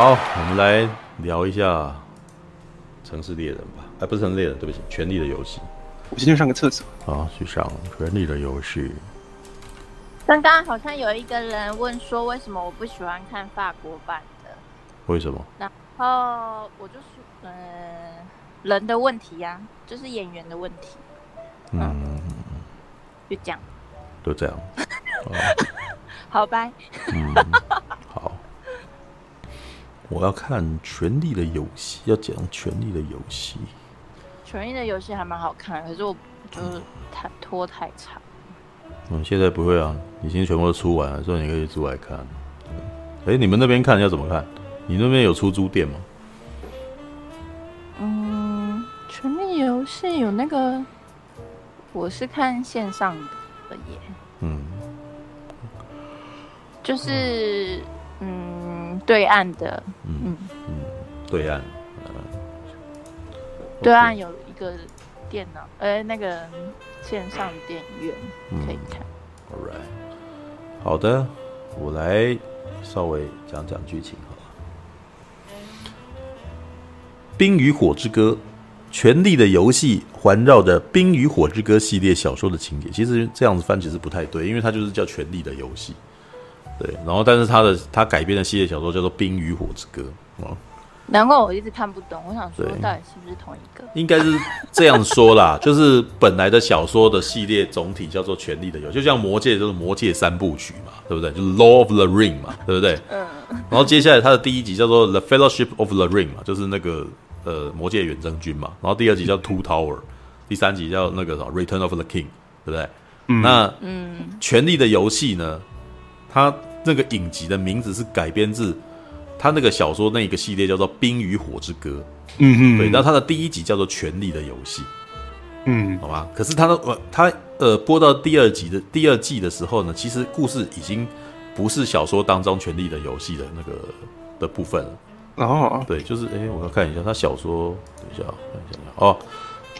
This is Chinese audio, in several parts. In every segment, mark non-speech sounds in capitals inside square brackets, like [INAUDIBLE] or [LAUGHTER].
好，我们来聊一下《城市猎人》吧。哎，不是《城市猎人》，对不起，《权力的游戏》。我先去上个厕所。好，去上《权力的游戏》。刚刚好像有一个人问说，为什么我不喜欢看法国版的？为什么？然后我就说，嗯、呃，人的问题呀、啊，就是演员的问题。嗯，嗯就这样。就这样。[LAUGHS] 好拜。嗯，好。我要看《权力的游戏》，要讲《权力的游戏》。《权力的游戏》还蛮好看，可是我就是太拖太长。嗯，现在不会啊，已经全部都出完了，所以你可以出来看。哎、欸，你们那边看要怎么看？你那边有出租店吗？嗯，《权力游戏》有那个，我是看线上的耶。嗯，就是嗯，对岸的，嗯嗯，对岸。呃对岸有一个电脑，呃、欸，那个线上电影院可以看。嗯、All right，好的，我来稍微讲讲剧情好了。《冰与火之歌》《权力的游戏》环绕着《冰与火之歌》系列小说的情节，其实这样子翻其实不太对，因为它就是叫《权力的游戏》。对，然后但是他的他改编的系列小说叫做《冰与火之歌》啊。难怪我一直看不懂，我想说到底是不是同一个？应该是这样说啦，[LAUGHS] 就是本来的小说的系列总体叫做《权力的游戏》，就像《魔戒》就是《魔戒三部曲》嘛，对不对？就是《Law of the Ring》嘛，对不对？嗯。然后接下来它的第一集叫做《The Fellowship of the Ring》嘛，就是那个呃魔戒远征军嘛。然后第二集叫《Two Tower》，第三集叫那个什么《Return of the King》，对不对？嗯。那嗯，《权力的游戏》呢，它那个影集的名字是改编自。他那个小说那个系列叫做《冰与火之歌》，嗯嗯，对，然后他的第一集叫做《权力的游戏》，嗯，好吧。可是他的呃，他呃播到第二集的第二季的时候呢，其实故事已经不是小说当中《权力的游戏》的那个的部分了。哦，对，就是哎，我要看一下他小说，等一下，看一下哦。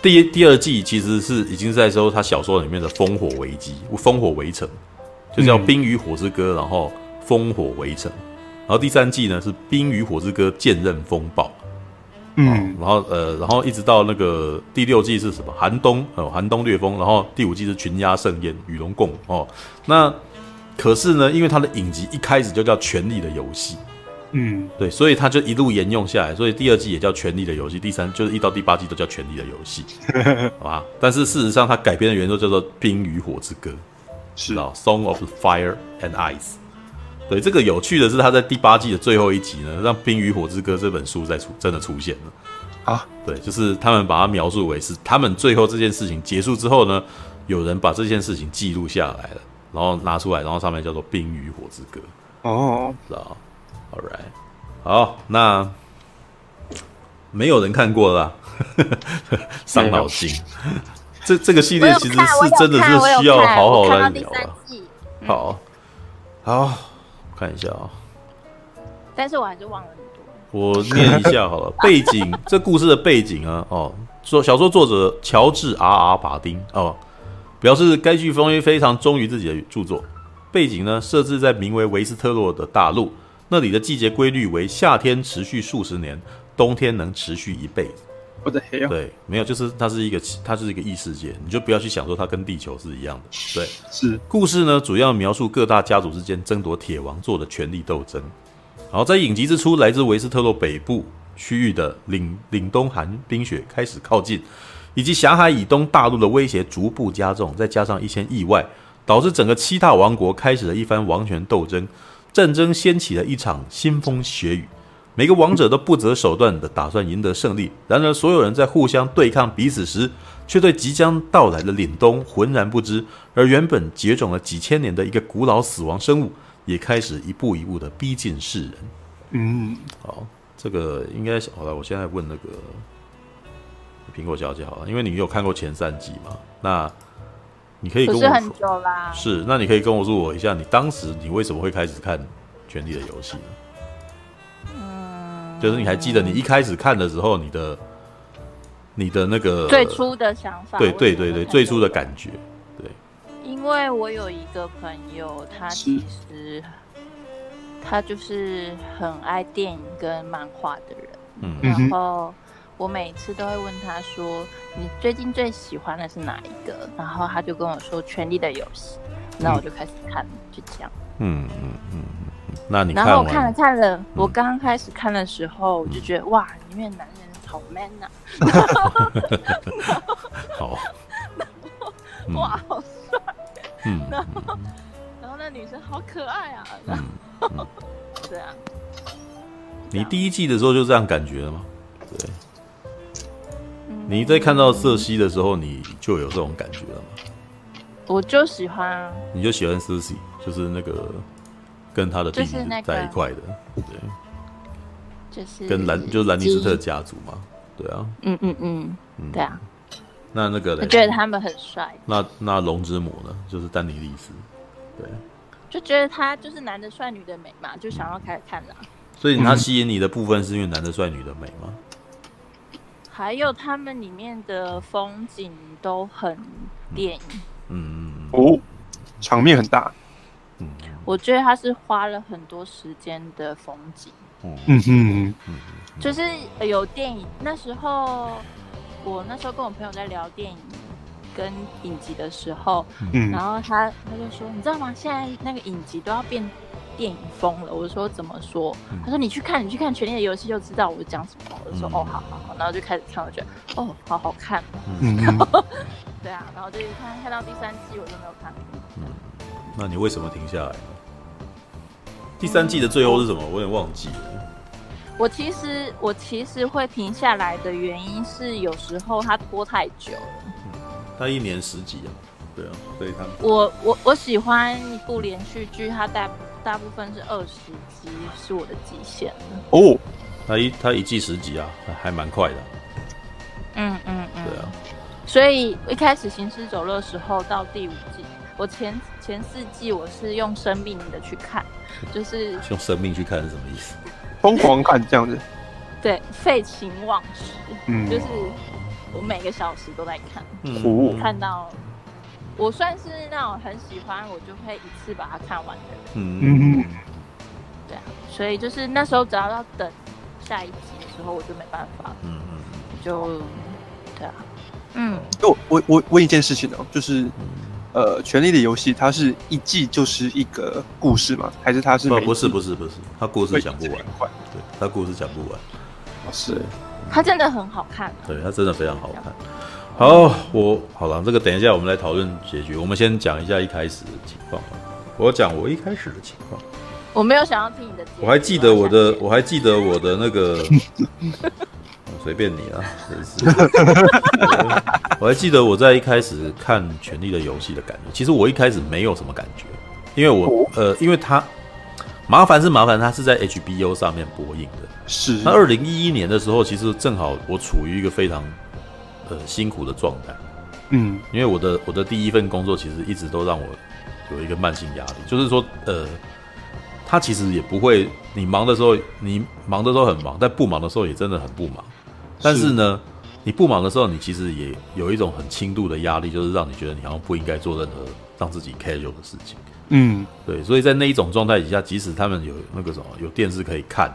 第一第二季其实是已经在说他小说里面的烽火危机、烽火围城，就叫《冰与火之歌》，然后烽火围城。然后第三季呢是《冰与火之歌》剑刃风暴，嗯，然后呃，然后一直到那个第六季是什么？寒冬哦，寒冬掠风。然后第五季是群鸦盛宴，与龙共哦。那可是呢，因为它的影集一开始就叫《权力的游戏》，嗯，对，所以它就一路沿用下来。所以第二季也叫《权力的游戏》，第三就是一到第八季都叫《权力的游戏》，[LAUGHS] 好吧？但是事实上，它改编的原作叫做《冰与火之歌》，是啊，《Song of Fire and Ice》。对，这个有趣的是，他在第八季的最后一集呢，让《冰与火之歌》这本书再出真的出现了啊！对，就是他们把它描述为是他们最后这件事情结束之后呢，有人把这件事情记录下来了，然后拿出来，然后上面叫做《冰与火之歌》哦，知道？All right，好，那没有人看过了啦，[LAUGHS] 伤脑筋。这这个系列其实是真的是需要好好来聊了。好，好。看一下啊，但是我还是忘了很多。我念一下好了，[LAUGHS] 背景这故事的背景啊，哦，说小说作者乔治 ·R·R· 马丁哦，表示该剧风非常忠于自己的著作。背景呢设置在名为维斯特洛的大陆，那里的季节规律为夏天持续数十年，冬天能持续一辈子。我的天！对，没有，就是它是一个，它是一个异世界，你就不要去想说它跟地球是一样的。对，是故事呢，主要描述各大家族之间争夺铁王座的权力斗争。然后在影集之初，来自维斯特洛北部区域的凛凛冬寒冰雪开始靠近，以及狭海以东大陆的威胁逐步加重，再加上一些意外，导致整个七大王国开始了一番王权斗争，战争掀起了一场腥风血雨。每个王者都不择手段的打算赢得胜利，然而所有人在互相对抗彼此时，却对即将到来的凛冬浑然不知。而原本绝种了几千年的一个古老死亡生物，也开始一步一步的逼近世人。嗯，好，这个应该好了。我现在问那个苹果小姐好了，因为你有看过前三集嘛？那你可以跟我说，很久啦。是，那你可以跟我说我一下，你当时你为什么会开始看《权力的游戏》呢？就是你还记得你一开始看的时候，你的你的那个最初的想法，对对对对，最初的感觉，对。因为我有一个朋友，他其实他就是很爱电影跟漫画的人。嗯，然后我每次都会问他说：“你最近最喜欢的是哪一个？”然后他就跟我说《权力的游戏》，那我就开始看，就这样。嗯嗯嗯嗯，那你看然后我看了看了，我刚开始看的时候，我就觉得哇，里面男人好 man 呐，[LAUGHS] 好，[LAUGHS] 哇，好帅，嗯，然后 [LAUGHS] 然后那女生好可爱啊，然后对啊，你第一季的时候就这样感觉了吗？对，你在看到瑟西的时候，你就有这种感觉了吗？我就喜欢啊，你就喜欢瑟西，就是那个跟他的弟弟在一块的，对，就是跟兰就是兰尼斯特家族嘛，对啊，嗯嗯嗯，对啊，那那个我觉得他们很帅，那那龙之母呢，就是丹尼利斯，对，就觉得他就是男的帅，女的美嘛，就想要开始看了。所以他吸引你的部分是因为男的帅，女的美吗？还有他们里面的风景都很电影。嗯。哦，场面很大。嗯，我觉得他是花了很多时间的风景。嗯哼，就是有电影那时候，我那时候跟我朋友在聊电影跟影集的时候，嗯，然后他他就说，你知道吗？现在那个影集都要变电影风了。我说怎么说？他说你去看，你去看《权力的游戏》就知道我讲什么。我就说哦，好好好，然后就开始看，我觉得哦，好好看。嗯，[LAUGHS] 对啊，然后就看看到第三季，我就没有看。嗯，那你为什么停下来？第三季的最后是什么？我有点忘记了。我其实我其实会停下来的原因是，有时候它拖太久了。嗯，它一年十集啊，对啊，所以它我我我喜欢一部连续剧，它大大部分是二十集，是我的极限哦。它一它一季十集啊，还蛮快的。嗯嗯嗯，对啊。所以一开始行尸走肉的时候，到第五季，我前前四季我是用生命的去看，就是 [LAUGHS] 用生命去看是什么意思？疯狂看这样子，[LAUGHS] 对，废寝忘食，嗯，就是我每个小时都在看，嗯，看到我算是那种很喜欢，我就会一次把它看完的人，嗯嗯，对啊，所以就是那时候只要要等下一集的时候，我就没办法，嗯嗯，就对啊，嗯，就我我问一件事情哦，就是。呃，权力的游戏，它是一季就是一个故事吗？还是它是？不，不是，不是，不是，它故事讲不完。对，它故事讲不完。哦，是。它真的很好看。对，它真的非常好看。好，我好了，这个等一下我们来讨论结局。我们先讲一下一开始的情况。我讲我一开始的情况。我没有想要听你的。我还记得我的，我还记得我的那个。随便你啊，真是。[LAUGHS] 我还记得我在一开始看《权力的游戏》的感觉，其实我一开始没有什么感觉，因为我呃，因为它麻烦是麻烦，它是在 HBO 上面播映的。是。那二零一一年的时候，其实正好我处于一个非常呃辛苦的状态。嗯，因为我的我的第一份工作其实一直都让我有一个慢性压力，就是说呃，他其实也不会，你忙的时候你忙的时候很忙，但不忙的时候也真的很不忙。但是呢，你不忙的时候，你其实也有一种很轻度的压力，就是让你觉得你好像不应该做任何让自己 casual 的事情。嗯，对，所以在那一种状态底下，即使他们有那个什么有电视可以看，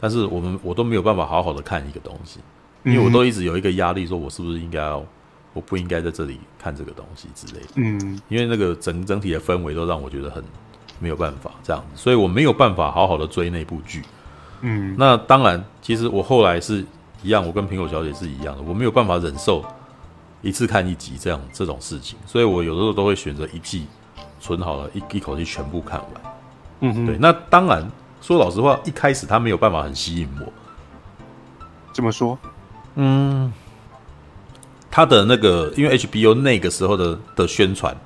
但是我们我都没有办法好好的看一个东西，因为我都一直有一个压力，说我是不是应该要，我不应该在这里看这个东西之类的。嗯，因为那个整整体的氛围都让我觉得很没有办法这样子，所以我没有办法好好的追那部剧。嗯，那当然，其实我后来是。一样，我跟苹果小姐是一样的，我没有办法忍受一次看一集这样这种事情，所以我有的时候都会选择一季存好了，一一口气全部看完。嗯哼，对。那当然，说老实话，一开始他没有办法很吸引我。怎么说？嗯，他的那个，因为 HBO 那个时候的的宣传，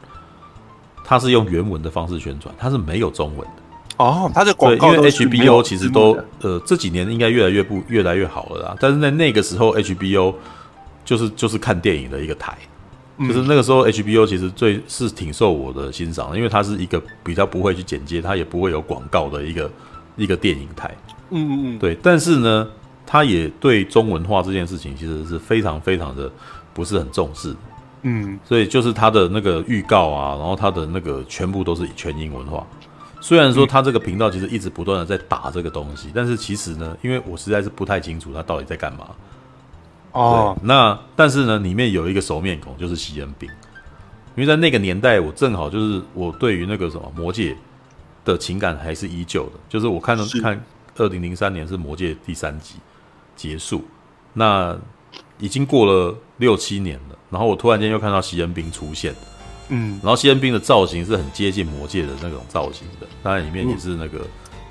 他是用原文的方式宣传，他是没有中文的。哦，它的广告因为 HBO 其实都呃这几年应该越来越不越来越好了啦。但是在那个时候，HBO 就是就是看电影的一个台，嗯、就是那个时候 HBO 其实最是挺受我的欣赏的，因为它是一个比较不会去剪接，它也不会有广告的一个一个电影台。嗯嗯嗯，对。但是呢，它也对中文化这件事情其实是非常非常的不是很重视。嗯，所以就是它的那个预告啊，然后它的那个全部都是全英文化。虽然说他这个频道其实一直不断的在打这个东西，但是其实呢，因为我实在是不太清楚他到底在干嘛。哦，那但是呢，里面有一个熟面孔，就是西恩兵，因为在那个年代，我正好就是我对于那个什么魔戒的情感还是依旧的，就是我看到看二零零三年是魔戒第三集结束，那已经过了六七年了，然后我突然间又看到西恩兵出现，嗯，然后西恩兵的造型是很接近魔界的那种造型的，当然里面也是那个，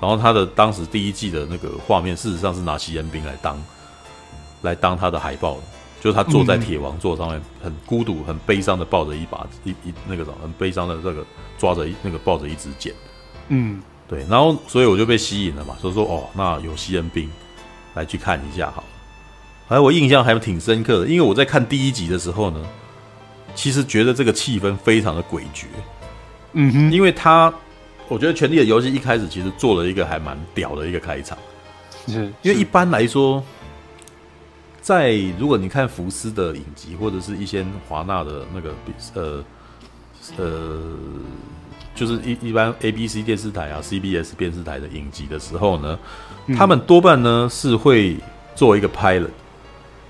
然后他的当时第一季的那个画面，事实上是拿西恩兵来当。来当他的海报，就是他坐在铁王座上面，很孤独、很悲伤的抱着一把一一那个什么，很悲伤的这个抓着一那个抱着一支剑，嗯，对，然后所以我就被吸引了嘛，所以说哦，那有西恩兵来去看一下好了，哎，我印象还挺深刻的，因为我在看第一集的时候呢，其实觉得这个气氛非常的诡谲，嗯哼，因为他我觉得《权力的游戏》一开始其实做了一个还蛮屌的一个开场，是，因为一般来说。在如果你看福斯的影集，或者是一些华纳的那个呃呃，就是一一般 ABC 电视台啊、CBS 电视台的影集的时候呢，嗯、他们多半呢是会做一个 pilot，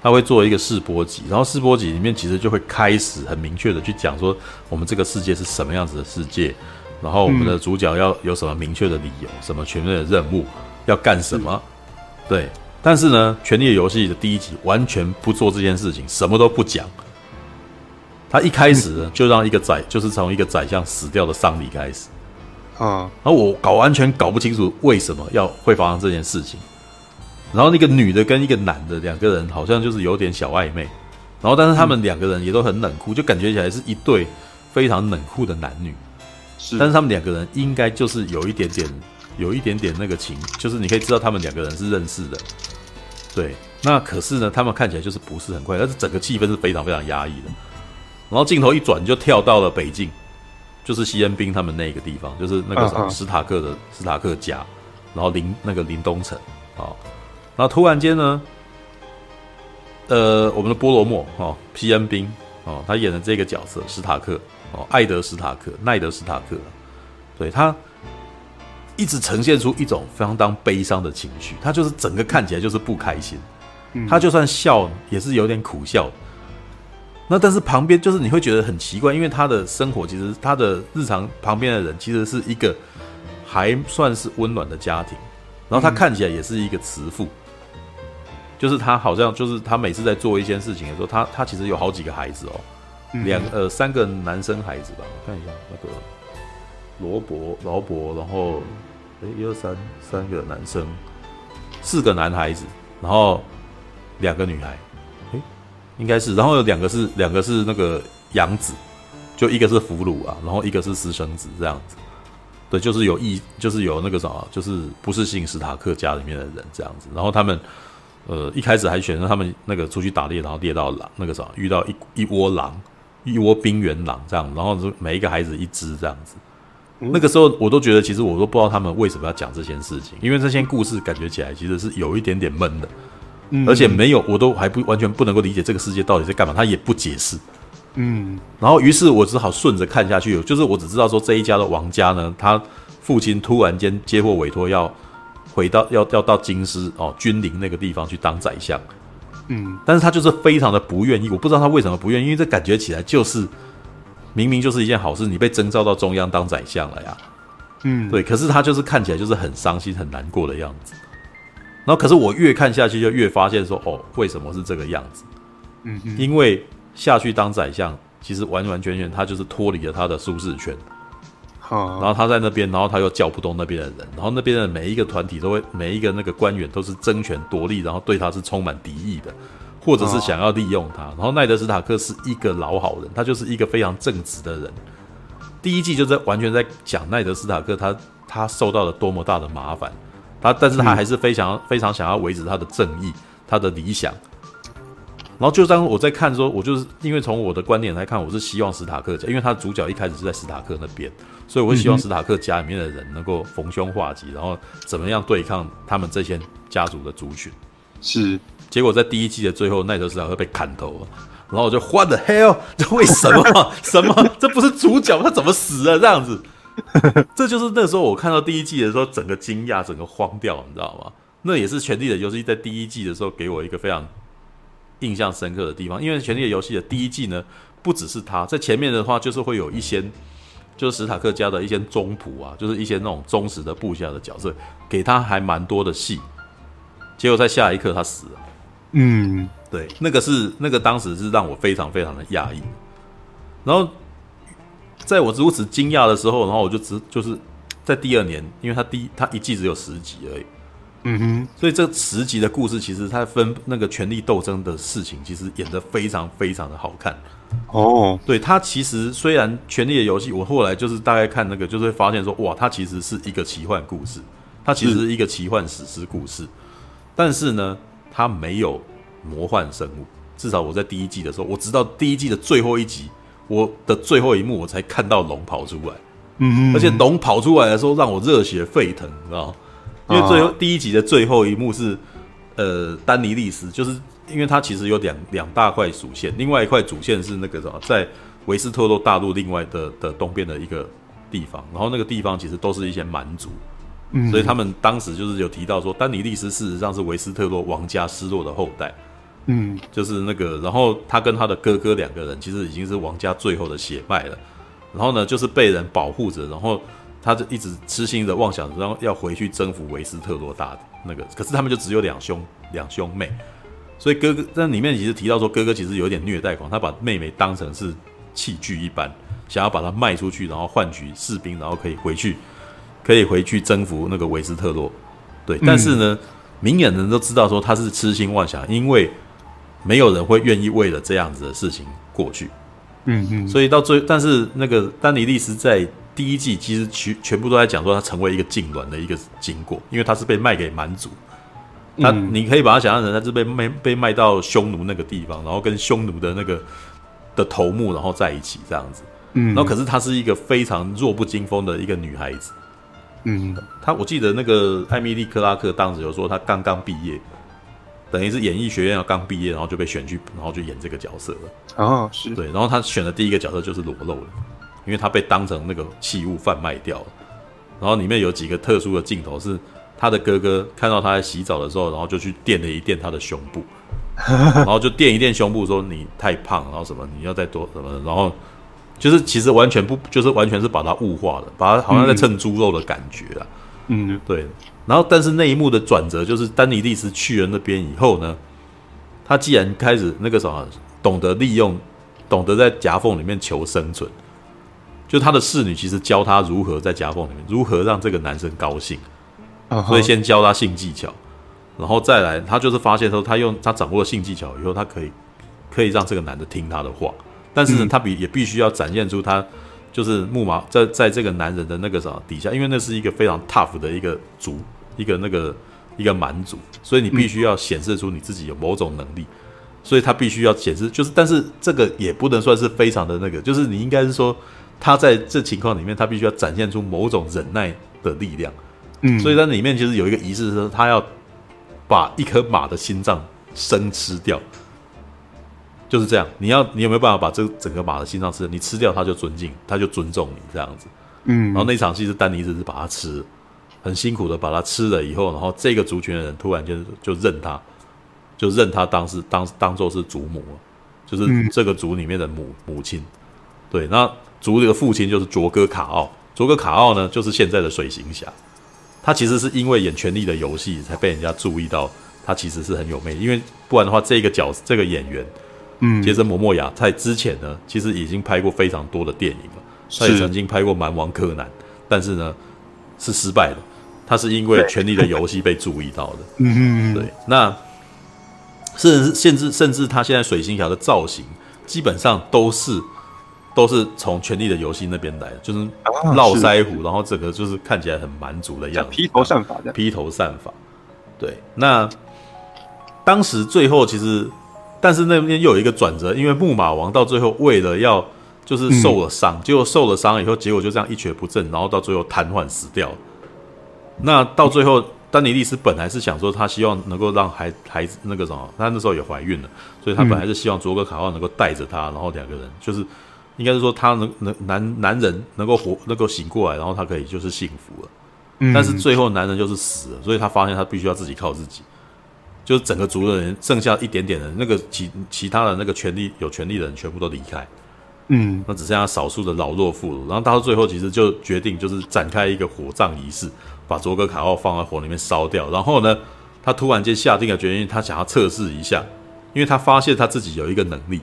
他会做一个试播集，然后试播集里面其实就会开始很明确的去讲说，我们这个世界是什么样子的世界，然后我们的主角要有什么明确的理由，什么全面的任务要干什么，对。但是呢，《权力的游戏》的第一集完全不做这件事情，什么都不讲。他一开始呢，就让一个宰，就是从一个宰相死掉的丧礼开始。啊，然后我搞完全搞不清楚为什么要会发生这件事情。然后那个女的跟一个男的两个人好像就是有点小暧昧。然后但是他们两个人也都很冷酷，就感觉起来是一对非常冷酷的男女。是，但是他们两个人应该就是有一点点。有一点点那个情，就是你可以知道他们两个人是认识的，对。那可是呢，他们看起来就是不是很快，但是整个气氛是非常非常压抑的。然后镜头一转就跳到了北境，就是西恩兵他们那个地方，就是那个什么史塔克的史塔克家，然后林那个林东城啊。然后突然间呢，呃，我们的波罗莫哦，皮恩兵哦，他演的这个角色史塔克哦，艾德史塔克，奈德史塔克，对他。一直呈现出一种相当悲伤的情绪，他就是整个看起来就是不开心，他就算笑也是有点苦笑。那但是旁边就是你会觉得很奇怪，因为他的生活其实他的日常旁边的人其实是一个还算是温暖的家庭，然后他看起来也是一个慈父，就是他好像就是他每次在做一件事情的时候，他他其实有好几个孩子哦，两呃三个男生孩子吧，我看一下那个罗伯劳伯，然后。哎，一二三，三个男生，四个男孩子，然后两个女孩，哎，应该是，然后有两个是两个是那个养子，就一个是俘虏啊，然后一个是私生子这样子，对，就是有意，就是有那个什么，就是不是姓史塔克家里面的人这样子，然后他们，呃，一开始还选择他们那个出去打猎，然后猎到狼，那个什么遇到一一窝狼，一窝冰原狼这样，然后就每一个孩子一只这样子。那个时候我都觉得，其实我都不知道他们为什么要讲这些事情，因为这些故事感觉起来其实是有一点点闷的，而且没有，我都还不完全不能够理解这个世界到底在干嘛，他也不解释，嗯，然后于是我只好顺着看下去，就是我只知道说这一家的王家呢，他父亲突然间接获委托要回到要要到京师哦君临那个地方去当宰相，嗯，但是他就是非常的不愿意，我不知道他为什么不愿意，因为这感觉起来就是。明明就是一件好事，你被征召到中央当宰相了呀，嗯，对。可是他就是看起来就是很伤心、很难过的样子。然后，可是我越看下去，就越发现说，哦，为什么是这个样子？嗯哼，因为下去当宰相，其实完完全全他就是脱离了他的舒适圈。好，然后他在那边，然后他又叫不动那边的人，然后那边的每一个团体都会，每一个那个官员都是争权夺利，然后对他是充满敌意的。或者是想要利用他，然后奈德·斯塔克是一个老好人，他就是一个非常正直的人。第一季就在完全在讲奈德·斯塔克他他受到了多么大的麻烦，他但是他还是非常非常想要维持他的正义，他的理想。然后就当我在看说，我就是因为从我的观点来看，我是希望史塔克家，因为他的主角一开始是在史塔克那边，所以我希望史塔克家里面的人能够逢凶化吉，然后怎么样对抗他们这些家族的族群。是。结果在第一季的最后，奈德·史塔克被砍头了，然后我就 What the hell？[LAUGHS] 这为什么？[LAUGHS] 什么？这不是主角，他怎么死了？这样子，[LAUGHS] 这就是那时候我看到第一季的时候，整个惊讶，整个慌掉，你知道吗？那也是《权力的游戏》在第一季的时候给我一个非常印象深刻的地方，因为《权力的游戏》的第一季呢，不只是他在前面的话，就是会有一些，就是史塔克家的一些宗仆啊，就是一些那种忠实的部下的角色，给他还蛮多的戏，结果在下一刻他死了。嗯，对，那个是那个当时是让我非常非常的讶异，然后。在我如此惊讶的时候，然后我就只就是在第二年，因为他第一他一季只有十集而已，嗯哼，所以这十集的故事其实他分那个权力斗争的事情，其实演得非常非常的好看。哦，对，它其实虽然权力的游戏，我后来就是大概看那个，就是会发现说，哇，它其实是一个奇幻故事，它其实是一个奇幻史诗故事，但是呢，它没有魔幻生物，至少我在第一季的时候，我直到第一季的最后一集。我的最后一幕，我才看到龙跑出来，嗯，而且龙跑出来的时候，让我热血沸腾，你知道吗？因为最后第一集的最后一幕是，呃，丹尼利斯，就是因为他其实有两两大块主线，另外一块主线是那个什么，在维斯特洛大陆另外的的东边的一个地方，然后那个地方其实都是一些蛮族，嗯，所以他们当时就是有提到说，丹尼利斯事实上是维斯特洛王家失落的后代。嗯，就是那个，然后他跟他的哥哥两个人其实已经是王家最后的血脉了，然后呢，就是被人保护着，然后他就一直痴心的妄想，然后要回去征服维斯特洛大的那个，可是他们就只有两兄两兄妹，所以哥哥在里面其实提到说，哥哥其实有点虐待狂，他把妹妹当成是器具一般，想要把她卖出去，然后换取士兵，然后可以回去，可以回去征服那个维斯特洛，对，但是呢，嗯、明眼人都知道说他是痴心妄想，因为。没有人会愿意为了这样子的事情过去，嗯嗯，所以到最，但是那个丹尼利斯在第一季其实全全部都在讲说他成为一个痉挛的一个经过，因为他是被卖给蛮族，他你可以把它想象成他是被卖被卖到匈奴那个地方，然后跟匈奴的那个的头目然后在一起这样子，嗯，然后可是她是一个非常弱不禁风的一个女孩子，嗯，她我记得那个艾米丽克拉克当时有说她刚刚毕业。等于是演艺学院要刚毕业，然后就被选去，然后就演这个角色了。哦，是对，然后她选的第一个角色就是裸露的，因为她被当成那个器物贩卖掉了。然后里面有几个特殊的镜头，是他的哥哥看到他在洗澡的时候，然后就去垫了一垫他的胸部，[LAUGHS] 然后就垫一垫胸部，说你太胖，然后什么你要再多什么，然后就是其实完全不，就是完全是把他物化了，把他好像在蹭猪肉的感觉啊。嗯，对。然后，但是那一幕的转折就是丹尼利斯去了那边以后呢，他既然开始那个什么，懂得利用，懂得在夹缝里面求生存，就他的侍女其实教他如何在夹缝里面，如何让这个男生高兴，所以先教他性技巧，然后再来，他就是发现说，他用他掌握了性技巧以后，他可以可以让这个男的听他的话，但是呢，他比也必须要展现出他。就是木马在在这个男人的那个什么底下，因为那是一个非常 tough 的一个族，一个那个一个蛮族，所以你必须要显示出你自己有某种能力，所以他必须要显示，就是但是这个也不能算是非常的那个，就是你应该是说他在这情况里面，他必须要展现出某种忍耐的力量，嗯，所以在里面其实有一个仪式是，他要把一颗马的心脏生吃掉。就是这样，你要你有没有办法把这整个马的心脏吃？你吃掉它就尊敬，它就尊重你这样子。嗯，然后那场戏是丹尼只是把它吃，很辛苦的把它吃了以后，然后这个族群的人突然间就认他，就认他当是当当做是祖母，就是这个族里面的母母亲。对，那族里的父亲就是卓哥卡奥，卓哥卡奥呢就是现在的水行侠，他其实是因为演《权力的游戏》才被人家注意到，他其实是很有魅力，因为不然的话，这个角这个演员。嗯，杰森·摩莫亚在之前呢，其实已经拍过非常多的电影了。他也曾经拍过《蛮王柯南》，但是呢是失败的。他是因为《权力的游戏》被注意到的。[LAUGHS] 嗯嗯对。那甚至甚至甚至他现在水星侠的造型，基本上都是都是从《权力的游戏》那边来的，就是络腮胡，然后整个就是看起来很蛮族的样子，披头散发的，披头散发。对。那当时最后其实。但是那边又有一个转折，因为木马王到最后为了要就是受了伤，嗯、结果受了伤以后，结果就这样一蹶不振，然后到最后瘫痪死掉。那到最后，丹尼利斯本来是想说，他希望能够让孩孩子那个什么，他那时候也怀孕了，所以他本来是希望卓格卡奥能够带着他，然后两个人就是应该是说他能能男男人能够活能够醒过来，然后他可以就是幸福了。嗯，但是最后男人就是死了，所以他发现他必须要自己靠自己。就是整个族的人剩下一点点人，那个其其他的那个权力有权力的人全部都离开。嗯，那只剩下少数的老弱妇孺。然后到最后其实就决定就是展开一个火葬仪式，把卓格卡奥放在火里面烧掉。然后呢，他突然间下定了决心，他想要测试一下，因为他发现他自己有一个能力。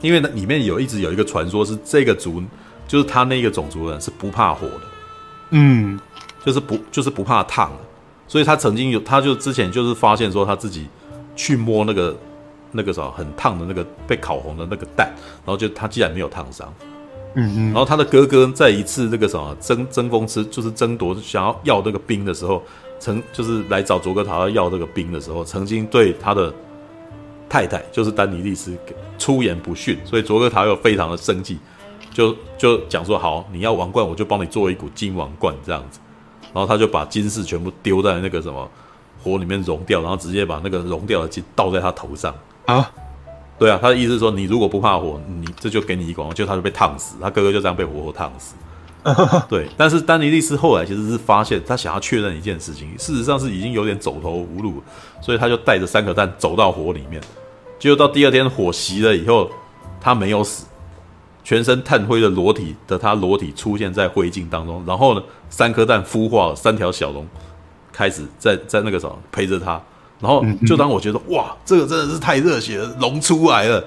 因为呢，里面有一直有一个传说，是这个族就是他那个种族的人是不怕火的，嗯，就是不就是不怕烫，所以他曾经有，他就之前就是发现说他自己去摸那个那个什么很烫的那个被烤红的那个蛋，然后就他竟然没有烫伤，嗯嗯，然后他的哥哥在一次那个什么争争锋吃就是争夺想要要那个冰的时候，曾就是来找卓格塔要要这个冰的时候，曾经对他的。太太就是丹尼利斯出言不逊，所以卓格塔又非常的生气，就就讲说好，你要王冠，我就帮你做一股金王冠这样子，然后他就把金饰全部丢在那个什么火里面熔掉，然后直接把那个熔掉的金倒在他头上。啊，对啊，他的意思是说，你如果不怕火，你这就给你一个王冠，就他就被烫死，他哥哥就这样被活活烫死，对，但是丹尼利斯后来其实是发现他想要确认一件事情，事实上是已经有点走投无路，所以他就带着三颗蛋走到火里面。结果到第二天火熄了以后，他没有死，全身炭灰的裸体的他裸体出现在灰烬当中，然后呢，三颗蛋孵化了三条小龙，开始在在那个时候陪着他，然后就当我觉得哇，这个真的是太热血了，龙出来了，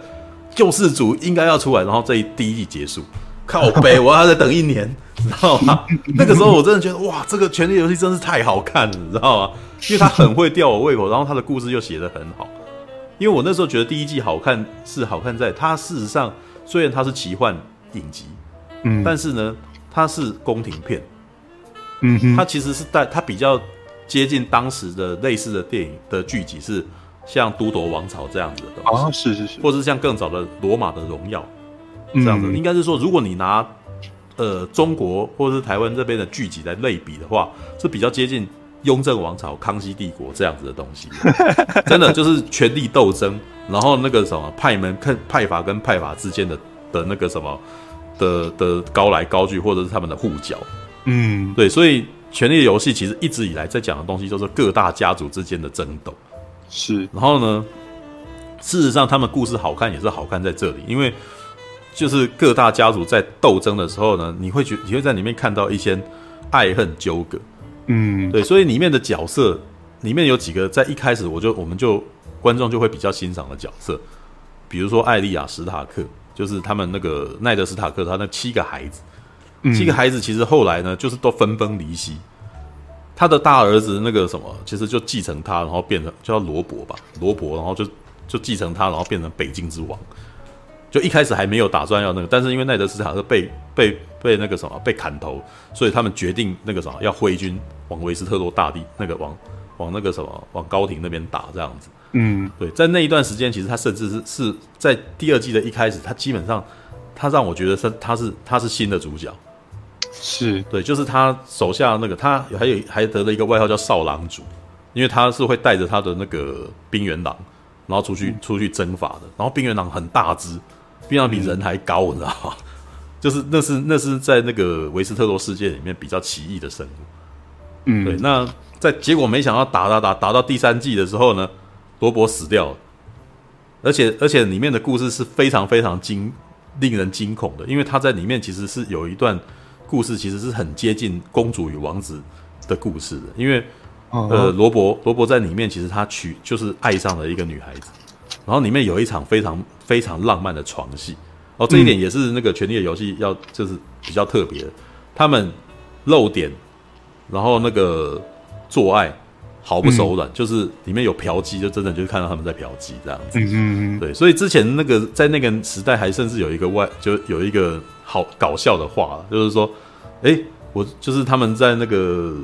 救世主应该要出来，然后这一第一季结束，靠北，我要再等一年，你知道吗？[LAUGHS] 那个时候我真的觉得哇，这个权力游戏真是太好看了，你知道吗？因为它很会吊我胃口，然后它的故事又写得很好。因为我那时候觉得第一季好看是好看在它事实上虽然它是奇幻影集，嗯，但是呢它是宫廷片，嗯哼，它其实是带它比较接近当时的类似的电影的剧集是像《都铎王朝》这样子的东西，啊，是是是，或者是像更早的《罗马的荣耀》这样子，应该是说如果你拿呃中国或者是台湾这边的剧集来类比的话，是比较接近。雍正王朝、康熙帝国这样子的东西，[LAUGHS] 真的就是权力斗争，然后那个什么派门、看派阀跟派阀之间的的那个什么的的高来高去，或者是他们的互角。嗯，对，所以《权力的游戏》其实一直以来在讲的东西，就是各大家族之间的争斗。是，然后呢，事实上他们故事好看也是好看在这里，因为就是各大家族在斗争的时候呢，你会觉你会在里面看到一些爱恨纠葛。嗯，对，所以里面的角色里面有几个，在一开始我就我们就观众就会比较欣赏的角色，比如说艾利亚·史塔克，就是他们那个奈德·史塔克他那七个孩子，七个孩子其实后来呢，就是都分崩离析。他的大儿子那个什么，其实就继承他，然后变成叫罗伯吧，罗伯，然后就就继承他，然后变成北境之王。就一开始还没有打算要那个，但是因为奈德·斯塔克被被被那个什么被砍头，所以他们决定那个什么要挥军。往维斯特洛大帝那个往往那个什么往高庭那边打这样子，嗯，对，在那一段时间，其实他甚至是是在第二季的一开始，他基本上他让我觉得他他是他是新的主角，是。对，就是他手下那个他还有还得了一个外号叫少狼主，因为他是会带着他的那个冰原狼，然后出去出去征伐的，然后冰原狼很大只，冰原狼比人还高，你知道吗？[LAUGHS] 就是那是那是在那个维斯特洛世界里面比较奇异的生物。嗯，对，那在结果没想到打打打打到第三季的时候呢，罗伯死掉了，而且而且里面的故事是非常非常惊令人惊恐的，因为他在里面其实是有一段故事，其实是很接近公主与王子的故事的，因为呃罗伯罗伯在里面其实他娶就是爱上了一个女孩子，然后里面有一场非常非常浪漫的床戏，哦，这一点也是那个权力的游戏要就是比较特别的，他们露点。然后那个做爱毫不手软，嗯、就是里面有嫖妓，就真的就是看到他们在嫖妓这样子。嗯嗯嗯。对，所以之前那个在那个时代还甚至有一个外，就有一个好搞笑的话，就是说，哎，我就是他们在那个